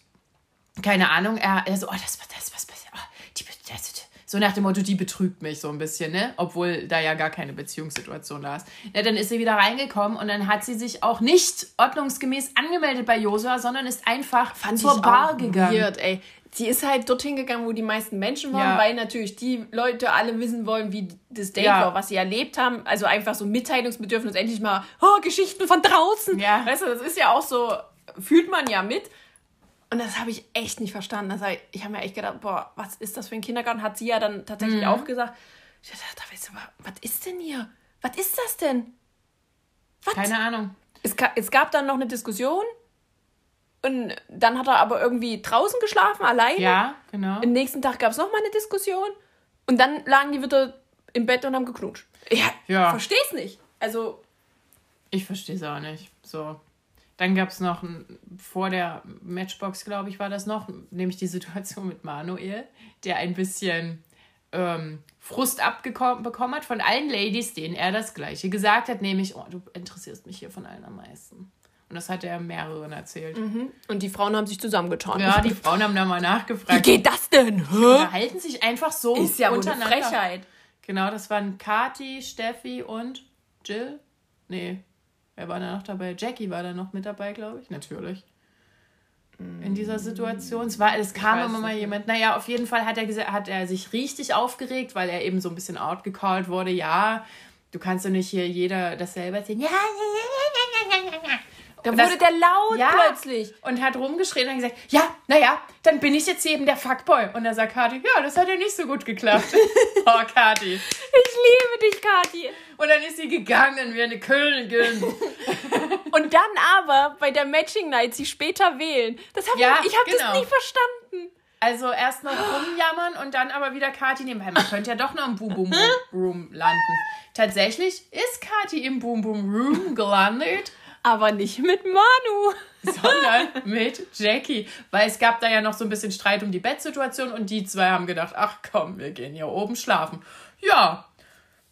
keine Ahnung, er, er so, oh, das, das, was passiert, oh, die, das, so nach dem Motto, die betrügt mich so ein bisschen, ne? Obwohl da ja gar keine Beziehungssituation da ist. Ja, dann ist sie wieder reingekommen und dann hat sie sich auch nicht ordnungsgemäß angemeldet bei Josua, sondern ist einfach Fand zur Bar gegangen. Weird, ey. Sie ist halt dorthin gegangen, wo die meisten Menschen waren, ja. weil natürlich die Leute alle wissen wollen, wie das Date ja. war, was sie erlebt haben. Also einfach so Mitteilungsbedürfnis, endlich mal, oh, Geschichten von draußen. Ja. Weißt du, das ist ja auch so, fühlt man ja mit. Und das habe ich echt nicht verstanden. Das hab ich ich habe mir echt gedacht, boah, was ist das für ein Kindergarten? Hat sie ja dann tatsächlich mhm. auch gesagt. Ich dachte, weißt du, was ist denn hier? Was ist das denn? Was? Keine Ahnung. Es, es gab dann noch eine Diskussion. Und dann hat er aber irgendwie draußen geschlafen, alleine. Ja, genau. Am nächsten Tag gab es nochmal eine Diskussion. Und dann lagen die wieder im Bett und haben geknutscht. Ja, ja. versteh's nicht. Also. Ich verstehe es auch nicht. So. Dann gab es noch, vor der Matchbox, glaube ich, war das noch, nämlich die Situation mit Manuel, der ein bisschen ähm, Frust abbekommen hat von allen Ladies, denen er das Gleiche gesagt hat, nämlich, oh, du interessierst mich hier von allen am meisten. Und das hat er mehreren erzählt. Mhm. Und die Frauen haben sich zusammengetan. Ja, die Frauen haben da mal nachgefragt. Wie geht das denn? Die halten sich einfach so Ist ja untereinander. Eine Frechheit. Genau, das waren Kati, Steffi und Jill. Nee, Wer war da noch dabei? Jackie war da noch mit dabei, glaube ich. Natürlich. In dieser Situation. Es, war, es kam immer mal jemand. Naja, auf jeden Fall hat er, hat er sich richtig aufgeregt, weil er eben so ein bisschen outgecallt wurde. Ja, du kannst doch nicht hier jeder dasselbe erzählen. Ja, da wurde das, der laut ja, plötzlich. Und hat rumgeschrien und gesagt, ja, naja, dann bin ich jetzt eben der Fuckboy. Und da sagt Kathi, ja, das hat ja nicht so gut geklappt. oh, Kathi. Ich liebe dich, Kathi. Und dann ist sie gegangen wie eine Königin. und dann aber bei der Matching Night sie später wählen. Das hab ja, ich, ich habe genau. das nie verstanden. Also erst noch rumjammern und dann aber wieder Kati nehmen, weil man könnte ja doch noch im Boom Boom Room landen. Tatsächlich ist Kati im Boom Boom Room gelandet aber nicht mit Manu. Sondern mit Jackie. Weil es gab da ja noch so ein bisschen Streit um die Bettsituation und die zwei haben gedacht, ach komm, wir gehen hier oben schlafen. Ja,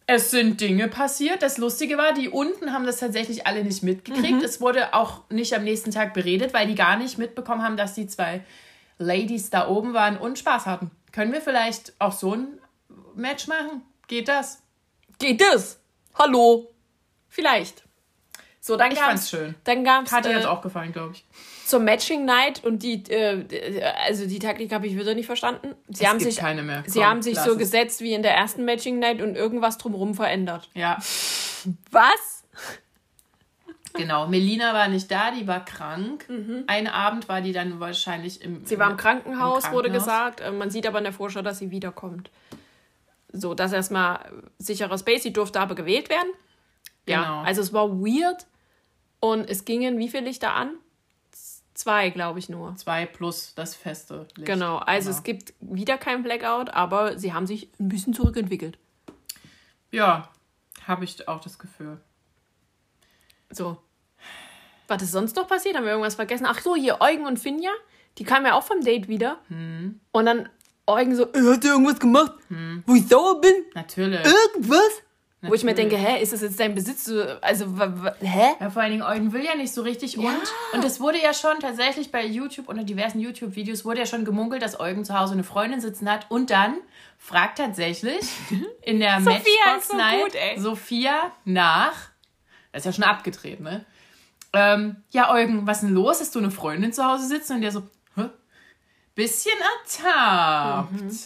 es sind Dinge passiert. Das Lustige war, die unten haben das tatsächlich alle nicht mitgekriegt. Mhm. Es wurde auch nicht am nächsten Tag beredet, weil die gar nicht mitbekommen haben, dass die zwei Ladies da oben waren und Spaß hatten. Können wir vielleicht auch so ein Match machen? Geht das? Geht das? Hallo? Vielleicht. So, dann ich fand's schön. Dann gab's, Kathi äh, hat's auch gefallen, glaube ich. Zur Matching Night und die, äh, also die Taktik habe ich wieder nicht verstanden. Sie es haben sich, keine mehr. Komm, sie haben sich so es. gesetzt wie in der ersten Matching Night und irgendwas drumherum verändert. Ja. Was? Genau, Melina war nicht da, die war krank. Mhm. Einen Abend war die dann wahrscheinlich im. Sie war im Krankenhaus, im Krankenhaus. wurde gesagt. Äh, man sieht aber in der Vorschau, dass sie wiederkommt. So, das erstmal sicherer Space. Sie durfte aber gewählt werden. Ja, genau. also es war weird. Und es gingen wie viele Lichter an? Zwei, glaube ich nur. Zwei plus das feste Licht. Genau, also genau. es gibt wieder kein Blackout, aber sie haben sich ein bisschen zurückentwickelt. Ja, habe ich auch das Gefühl. So. Was ist sonst noch passiert? Haben wir irgendwas vergessen? Ach so, hier Eugen und Finja, die kamen ja auch vom Date wieder. Hm. Und dann Eugen so, hat der irgendwas gemacht, hm. wo ich sauer bin? Natürlich. Irgendwas? Natürlich. Wo ich mir denke, hä, ist das jetzt dein Besitz? Also, hä? Ja, vor allen Dingen, Eugen will ja nicht so richtig. Ja. Und, und es wurde ja schon tatsächlich bei YouTube, unter diversen YouTube-Videos, wurde ja schon gemunkelt, dass Eugen zu Hause eine Freundin sitzen hat. Und dann fragt tatsächlich in der Matchbox so Night gut, Sophia nach. Das ist ja schon abgedreht, ne? Ähm, ja, Eugen, was ist denn los? Hast du eine Freundin zu Hause sitzen? Und der so, hä? Bisschen ertappt. Mhm.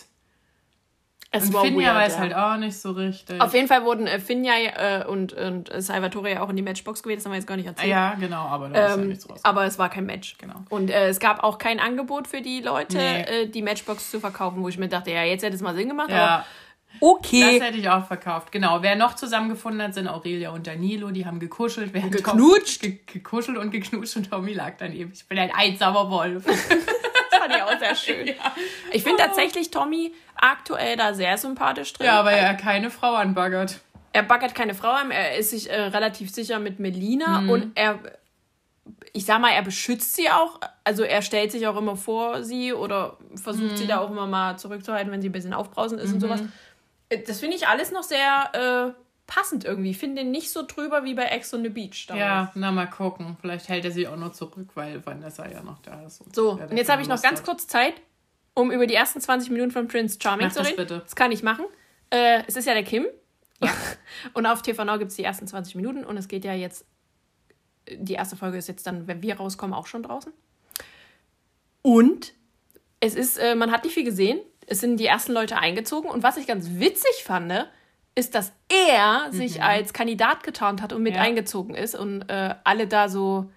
Es und Finja weird, weiß ja. halt auch nicht so richtig. Auf jeden Fall wurden äh, Finja äh, und, und Salvatore ja auch in die Matchbox gewählt, das haben wir jetzt gar nicht erzählt. Ja, genau, aber da ähm, ist ja ähm, nichts raus. Aber es war kein Match. Genau. Und äh, es gab auch kein Angebot für die Leute, nee. äh, die Matchbox zu verkaufen, wo ich mir dachte, ja, jetzt hätte es mal Sinn gemacht, ja. aber Okay. Das hätte ich auch verkauft. Genau. Wer noch zusammengefunden hat, sind Aurelia und Danilo. Die haben gekuschelt. Während geknutscht. Tom, ge gekuschelt und geknutscht und Tommy lag daneben. Ich bin ein einsamer Wolf. fand ich auch sehr schön. Ja. Ich finde tatsächlich Tommy aktuell da sehr sympathisch drin. Ja, weil er keine Frau anbaggert. Er baggert keine Frau an, er ist sich äh, relativ sicher mit Melina mhm. und er, ich sag mal, er beschützt sie auch. Also er stellt sich auch immer vor sie oder versucht mhm. sie da auch immer mal zurückzuhalten, wenn sie ein bisschen aufbrausend ist mhm. und sowas. Äh, Das finde ich alles noch sehr äh, passend irgendwie. Ich finde den nicht so drüber wie bei Ex on the Beach damals. Ja, na mal gucken. Vielleicht hält er sie auch noch zurück, weil Vanessa ja noch da ist. So, Ja, und jetzt habe ich noch ganz hat. kurz Zeit, um über die ersten 20 Minuten von Prince Charming Mach zu das reden. bitte. Das kann ich machen. Äh, es ist ja der Kim. Ja. und auf TV Now gibt es die ersten 20 Minuten und es geht ja jetzt. Die erste Folge ist jetzt dann, wenn wir rauskommen, auch schon draußen. Und es ist, äh, man hat nicht viel gesehen. Es sind die ersten Leute eingezogen. Und was ich ganz witzig fand, ist, dass er sich als Kandidat getarnt hat und mit Mhm. Ja. eingezogen ist und äh, alle da so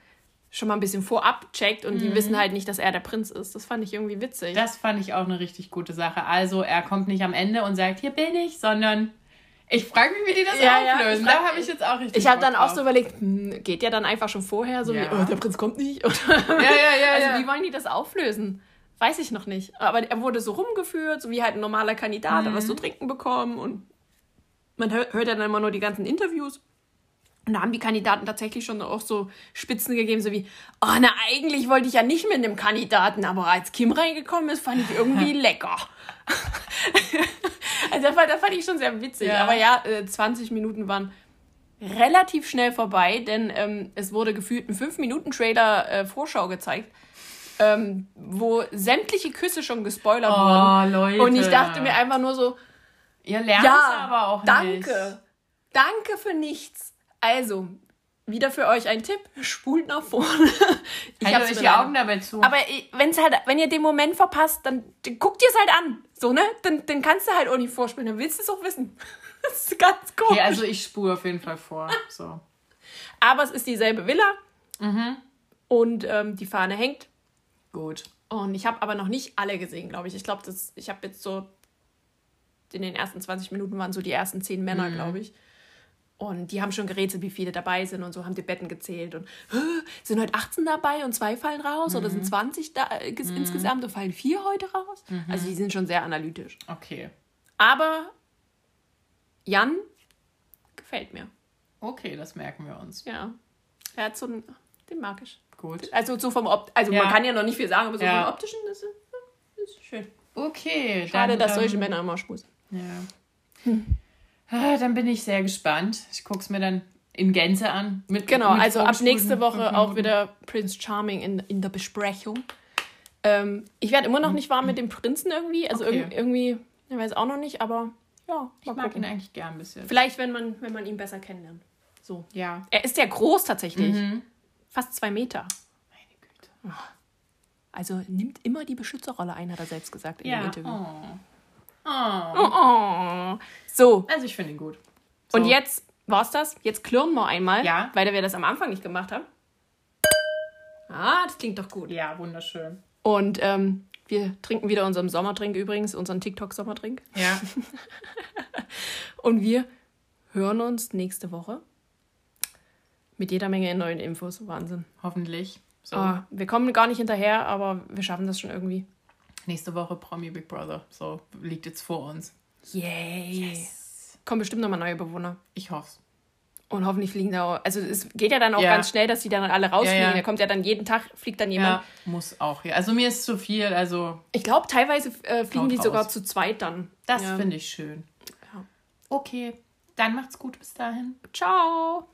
schon mal ein bisschen vorab checkt und Mhm. die wissen halt nicht, dass er der Prinz ist. Das fand ich irgendwie witzig. Das fand ich auch eine richtig gute Sache. Also er kommt nicht am Ende und sagt, hier bin ich, sondern ich frage mich, wie die das Ja, ja, auflösen. ich frag- da habe ich jetzt auch richtig ich habe dann auch so überlegt, hm, geht der dann einfach schon vorher, so Ja. wie, oh, der Prinz kommt nicht? Oder, Ja, ja, ja. also ja. wie wollen die das auflösen? Weiß ich noch nicht. Aber er wurde so rumgeführt, so wie halt ein normaler Kandidat, hat was Mhm. zu trinken bekommen und man hört, ja dann immer nur die ganzen Interviews. Und da haben die Kandidaten tatsächlich schon auch so Spitzen gegeben, so wie, oh, na, eigentlich wollte ich ja nicht mit einem Kandidaten, aber als Kim reingekommen ist, fand ich irgendwie lecker. also das fand, das fand ich schon sehr witzig. Ja. Aber ja, äh, 20 Minuten waren relativ schnell vorbei, denn ähm, es wurde gefühlt ein 5-Minuten-Trailer äh, Vorschau gezeigt, ähm, wo sämtliche Küsse schon gespoilert wurden. Oh, Leute. Und ich dachte mir einfach nur so, Ihr lernt ja, es aber auch danke. nicht. Danke für nichts. Also, wieder für euch ein Tipp, spult nach vorne. Ich Haltet euch die Augen dabei zu. aber wenn's halt, wenn ihr den Moment verpasst, dann, dann guckt ihr es halt an. So, ne? Dann, dann kannst du halt auch nicht vorspielen. Dann willst du es auch wissen. Das ist ganz komisch. okay, also ich spule auf jeden Fall vor. So. Aber es ist dieselbe Villa. Mhm. Und ähm, die Fahne hängt. Gut. Und ich habe aber noch nicht alle gesehen, glaube ich. Ich glaube, ich habe jetzt so in den ersten 20 Minuten waren so die ersten zehn Männer, Mhm. glaube ich. Und die haben schon gerätselt, wie viele dabei sind und so, haben die Betten gezählt. Und "Hä, sind heute 18 dabei und zwei fallen raus? Oder Mhm. sind 20 da, äh, ges- insgesamt und fallen vier heute raus? Mhm. Also die sind schon sehr analytisch. Okay. Aber Jan gefällt mir. Okay, das merken wir uns. Ja. Er hat so einen, den mag ich. Gut. Also so vom Opt also Ja. man kann ja noch nicht viel sagen, aber so Ja. vom optischen ist, ist, ist schön. Okay. Schade, dann, dass solche ähm, Männer immer schmusen. Ja. Ah, Dann bin ich sehr gespannt. Ich gucke es mir dann in Gänze an. Mit, Genau, mit also ab nächste Woche auch wieder Prince Charming in, in der Besprechung. Ähm, ich werde immer noch nicht warm mit dem Prinzen irgendwie. Also Okay. irg irgendwie, ich weiß auch noch nicht, aber ja, Ich mag gucken. ihn eigentlich gern ein bisschen. Vielleicht, wenn man, wenn man ihn besser kennenlernt. So. Ja. Er ist ja groß tatsächlich. Mhm. Fast zwei Meter. Meine Güte. Also nimmt immer die Beschützerrolle ein, hat er selbst gesagt in dem Ja. Interview. Oh. Oh. Oh. Oh. So, Also ich finde ihn gut. So. und jetzt war's das. Jetzt klirren wir einmal, Ja. weil wir das am Anfang nicht gemacht haben. Ah, das klingt doch gut. Ja, wunderschön. Und ähm, wir trinken wieder unseren Sommertrink übrigens, unseren TikTok-Sommertrink. Ja. Und wir hören uns nächste Woche mit jeder Menge neuen Infos. Wahnsinn. Hoffentlich. So. Ah, wir kommen gar nicht hinterher, aber wir schaffen das schon irgendwie. Nächste Woche Promi Big Brother. So liegt jetzt vor uns. Yay. Kommen bestimmt nochmal neue Bewohner. Ich hoffe Und hoffentlich fliegen da auch. Also es geht ja dann auch Ja. ganz schnell, dass die dann alle rausfliegen. Ja, ja. Da kommt ja dann jeden Tag, fliegt dann jemand. Ja, muss auch. Ja. Also mir ist zu viel. Also Ich glaube, teilweise äh, fliegen die sogar raus. zu zweit dann. das finde ich schön. Okay. Dann macht's gut bis dahin. Ciao.